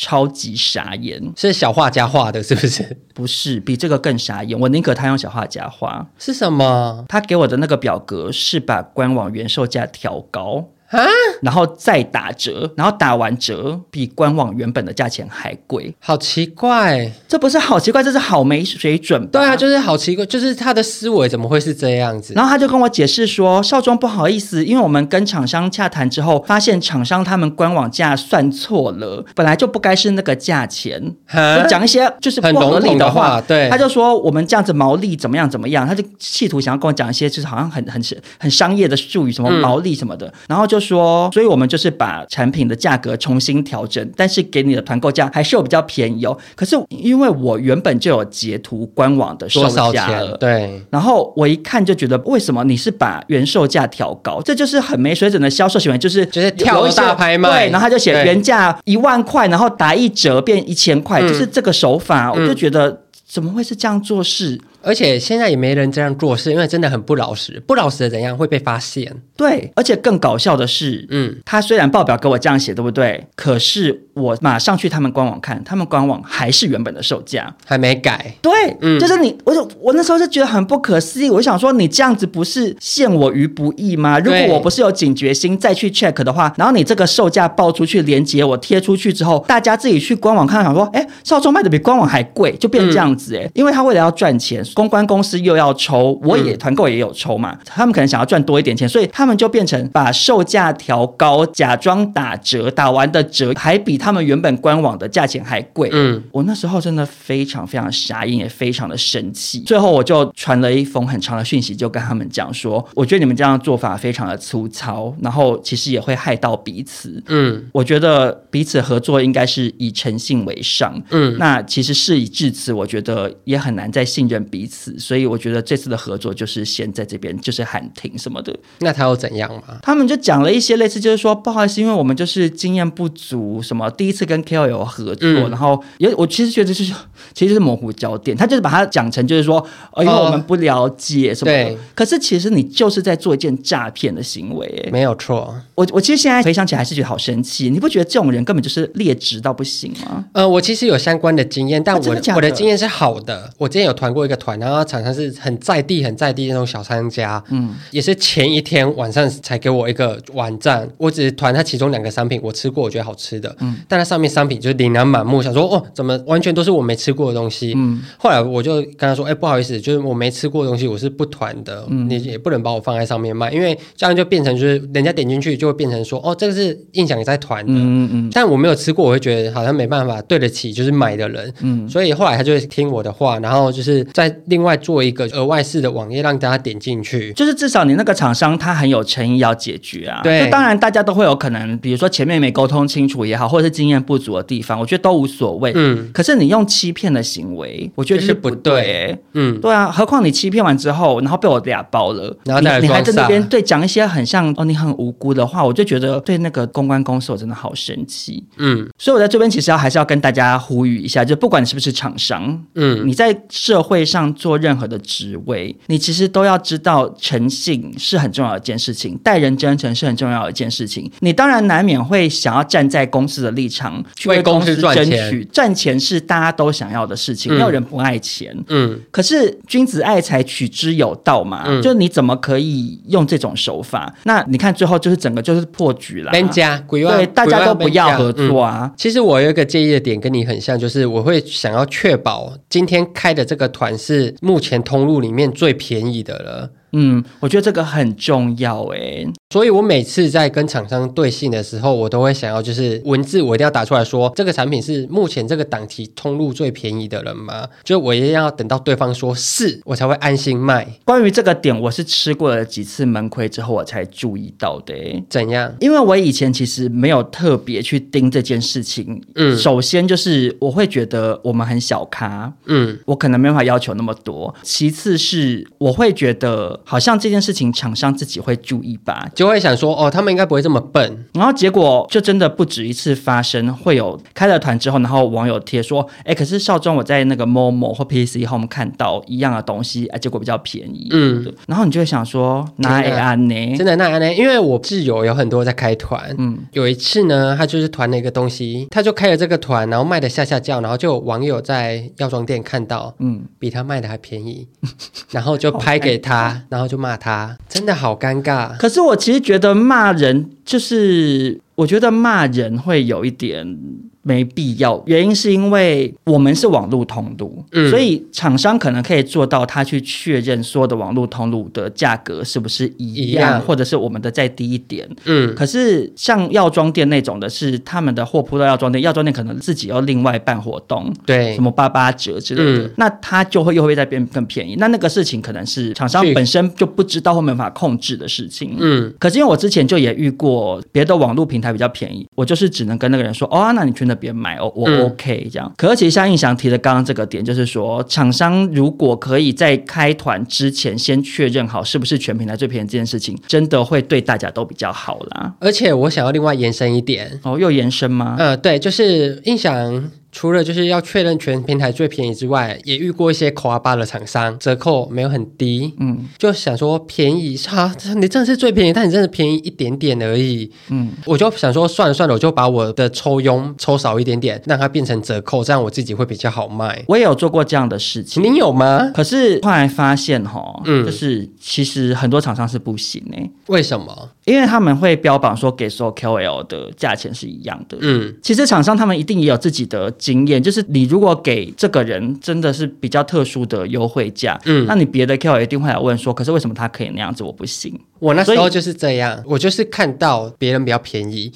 超级傻眼，是小画家画的，是不是？不是，比这个更傻眼。我宁可他用小画家画。是什么？他给我的那个表格是把官网原售价调高。啊，然后再打折，然后打完折比官网原本的价钱还贵，好奇怪，这不是好奇怪，这是好没水准？对啊，就是好奇怪，就是他的思维怎么会是这样子？然后他就跟我解释说，少庄不好意思，因为我们跟厂商洽谈之后，发现厂商他们官网价算错了，本来就不该是那个价钱，就讲一些就是不合理的话。的话对，他就说我们这样子毛利怎么样怎么样，他就企图想要跟我讲一些就是好像很很很商业的术语，什么毛利什么的，嗯、然后就。说，所以我们就是把产品的价格重新调整，但是给你的团购价还是有比较便宜哦。可是因为我原本就有截图官网的售价了，对，然后我一看就觉得，为什么你是把原售价调高？这就是很没水准的销售行为，就是就是跳大拍卖，对，然后他就写原价一万块，然后打一折变一千块，就是这个手法，嗯、我就觉得怎么会是这样做事？而且现在也没人这样做事，因为真的很不老实。不老实的怎样会被发现？对，而且更搞笑的是，嗯，他虽然报表给我这样写，对不对？可是我马上去他们官网看，他们官网还是原本的售价，还没改。对，嗯，就是你，我就我那时候就觉得很不可思议。我想说，你这样子不是陷我于不义吗？如果我不是有警觉心再去 check 的话，然后你这个售价报出去，连接我贴出去之后，大家自己去官网看，想说，哎，少中卖的比官网还贵，就变这样子，哎，嗯，因为他为了要赚钱。公关公司又要抽，我也团购也有抽嘛，他们可能想要赚多一点钱，所以他们就变成把售价调高，假装打折，打完的折还比他们原本官网的价钱还贵。嗯，我那时候真的非常非常傻眼，也非常的生气。最后我就传了一封很长的讯息，就跟他们讲说，我觉得你们这样做法非常的粗糙，然后其实也会害到彼此。嗯，我觉得彼此合作应该是以诚信为上。嗯，那其实事已至此，我觉得也很难再信任彼此，所以我觉得这次的合作就是先在这边就是喊停什么的。那他又怎样吗？他们就讲了一些类似，就是说不好意思，因为我们就是经验不足，什么第一次跟 KOL 合作，嗯、然后也我其实觉得就是其实就是模糊焦点，他就是把它讲成就是说，呃，因为我们不了解什么可是其实你就是在做一件诈骗的行为，没有错。我我其实现在回想起来还是觉得好生气，你不觉得这种人根本就是劣质到不行吗？呃，我其实有相关的经验，但我、我的经验是好的。我之前有团过一个团，然后厂商是很在地、很在地那种小商家，嗯，也是前一天晚上才给我一个网站，我只是团他其中两个商品，我吃过，我觉得好吃的，嗯，但它上面商品就是琳琅满目，想说哦，怎么完全都是我没吃过的东西，嗯，后来我就跟他说，哎，不好意思，就是我没吃过的东西，我是不团的，嗯，你也不能把我放在上面卖，因为这样就变成就是人家点进去就会变成说，哦，这个是印象也在团的，嗯嗯，但我没有吃过，我会觉得好像没办法对得起就是买的人，嗯，所以后来他就会听我的话，然后就是再另外做一个额外式的网页让大家点进去，就是至少你那个厂商他很有诚意要解决啊，对，当然大家都会有可能，比如说前面没沟通清楚也好，或者是经验不足的地方，我觉得都无所谓，嗯，可是你用欺骗的行为，我觉得就是不对，欸，嗯，对啊，何况你欺骗完之后，然后被我俩包了，然后你，你还在那边对讲一些很像哦你很无辜的话，我就觉得对那个公关公司我真的好生气，嗯，所以我在这边其实要还是要跟大家呼吁一下，就不管你是不是厂商，嗯，你在社会上做任何的职位，你其实都要知道诚信是很重要的一件事情，待人真诚是很重要的一件事情。你当然难免会想要站在公司的立场去为公司争取，赚钱是大家都想要的事情，没有人不爱钱，嗯，可是君子爱财，取之有道嘛，嗯，就你怎么可以用这种手法？那你看最后就是整个就是破局了，人家对大家都不要合作啊。嗯，其实我有一个介意的点跟你很像，就是我会想要确保今天开的这个团是目前通路里面最便宜的了。嗯，我觉得这个很重要诶，所以我每次在跟厂商对信的时候，我都会想要就是文字我一定要打出来说，这个产品是目前这个档期通路最便宜的人吗？就我一定要等到对方说是，我才会安心卖。关于这个点，我是吃过了几次闷亏之后，我才注意到的。怎样？因为我以前其实没有特别去盯这件事情。嗯，首先就是我会觉得我们很小咖，嗯，我可能没办法要求那么多。其次是我会觉得。好像这件事情厂商自己会注意吧，就会想说哦，他们应该不会这么笨。然后结果就真的不止一次发生，会有开了团之后，然后网友贴说，哎，可是少中我在那个 Momo 或 PC Home 看到一样的东西，哎，结果比较便宜。嗯，然后你就会想说，哪安呢？真的那安呢？因为我挚友有很多在开团，嗯，有一次呢，他就是团了一个东西，他就开了这个团，然后卖的下下叫，然后就有网友在药妆店看到，嗯，比他卖的还便宜，然后就拍给他。然后就骂他，真的好尴尬。可是我其实觉得骂人，就是我觉得骂人会有一点。没必要，原因是因为我们是网络通路，嗯，所以厂商可能可以做到他去确认所有的网络通路的价格是不是一样，一样或者是我们的再低一点，嗯。可是像药妆店那种的是他们的货铺到药妆店，药妆店可能自己要另外办活动，对，什么八八折之类的，嗯，那他就会又会再变更便宜。那那个事情可能是厂商本身就不知道或没法控制的事情，嗯。可是因为我之前就也遇过别的网络平台比较便宜，我就是只能跟那个人说，哦，那你去那别买哦，我 OK 这样。嗯、可是其实像印翔提的刚刚这个点，就是说厂商如果可以在开团之前先确认好是不是全平台最便宜这件事情，真的会对大家都比较好啦。而且我想要另外延伸一点哦，又延伸吗？呃，对，就是印翔。除了就是要确认全平台最便宜之外，也遇过一些口阿巴的厂商，折扣没有很低，嗯，就想说便宜哈，你真的是最便宜，但你真的便宜一点点而已，嗯，我就想说算了算了，我就把我的抽佣抽少一点点，让它变成折扣，这样我自己会比较好卖。我也有做过这样的事情，你有吗？可是后来发现哈，嗯，就是其实很多厂商是不行哎、欸，为什么？因为他们会标榜说给所有 KOL 的价钱是一样的，嗯，其实厂商他们一定也有自己的。经验，就是你如果给这个人真的是比较特殊的优惠价，嗯，那你别的 KOL 一定会来问说，可是为什么他可以那样子，我不行。我那时候就是这样，我就是看到别人比较便宜，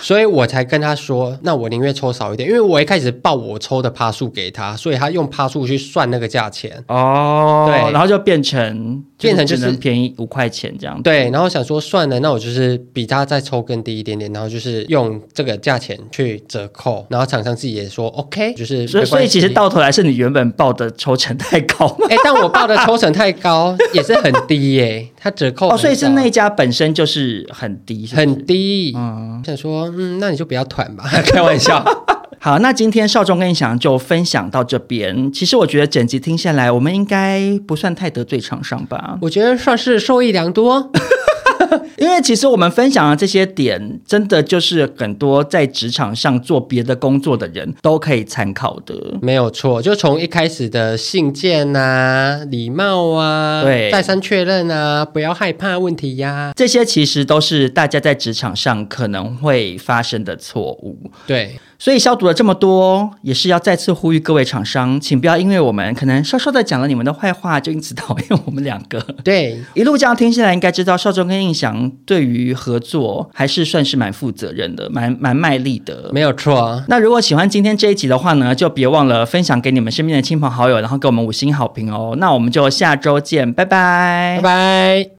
所以我才跟他说，那我宁愿抽少一点，因为我一开始报我抽的趴数给他，所以他用趴数去算那个价钱。哦，对，然后就变成变成就是便宜五块钱这样。对，然后想说算了，那我就是比他再抽更低一点点，然后就是用这个价钱去折扣，然后厂商自己也说 OK，就是所以所以其实到头来是你原本报的抽成太高，哎，但我报的抽成太高也是很低耶，他折扣哦，所以。是那家本身就是很低是是，很低。嗯，想说，嗯，那你就不要团吧，开玩笑。好，那今天少中跟你想就分享到这边。其实我觉得整集听下来，我们应该不算太得罪厂商吧？我觉得算是受益良多。因为其实我们分享的这些点，真的就是很多在职场上做别的工作的人都可以参考的。没有错，就从一开始的信件啊、礼貌啊、对，再三确认啊、不要害怕问题呀、啊，这些其实都是大家在职场上可能会发生的错误。对。所以消毒了这么多，也是要再次呼吁各位厂商，请不要因为我们可能稍稍的讲了你们的坏话，就因此讨厌我们两个。对，一路这样听下来，应该知道少中跟印翔对于合作还是算是蛮负责任的，蛮蛮卖力的。没有错。那如果喜欢今天这一集的话呢，就别忘了分享给你们身边的亲朋好友，然后给我们五星好评哦。那我们就下周见，拜拜，拜拜。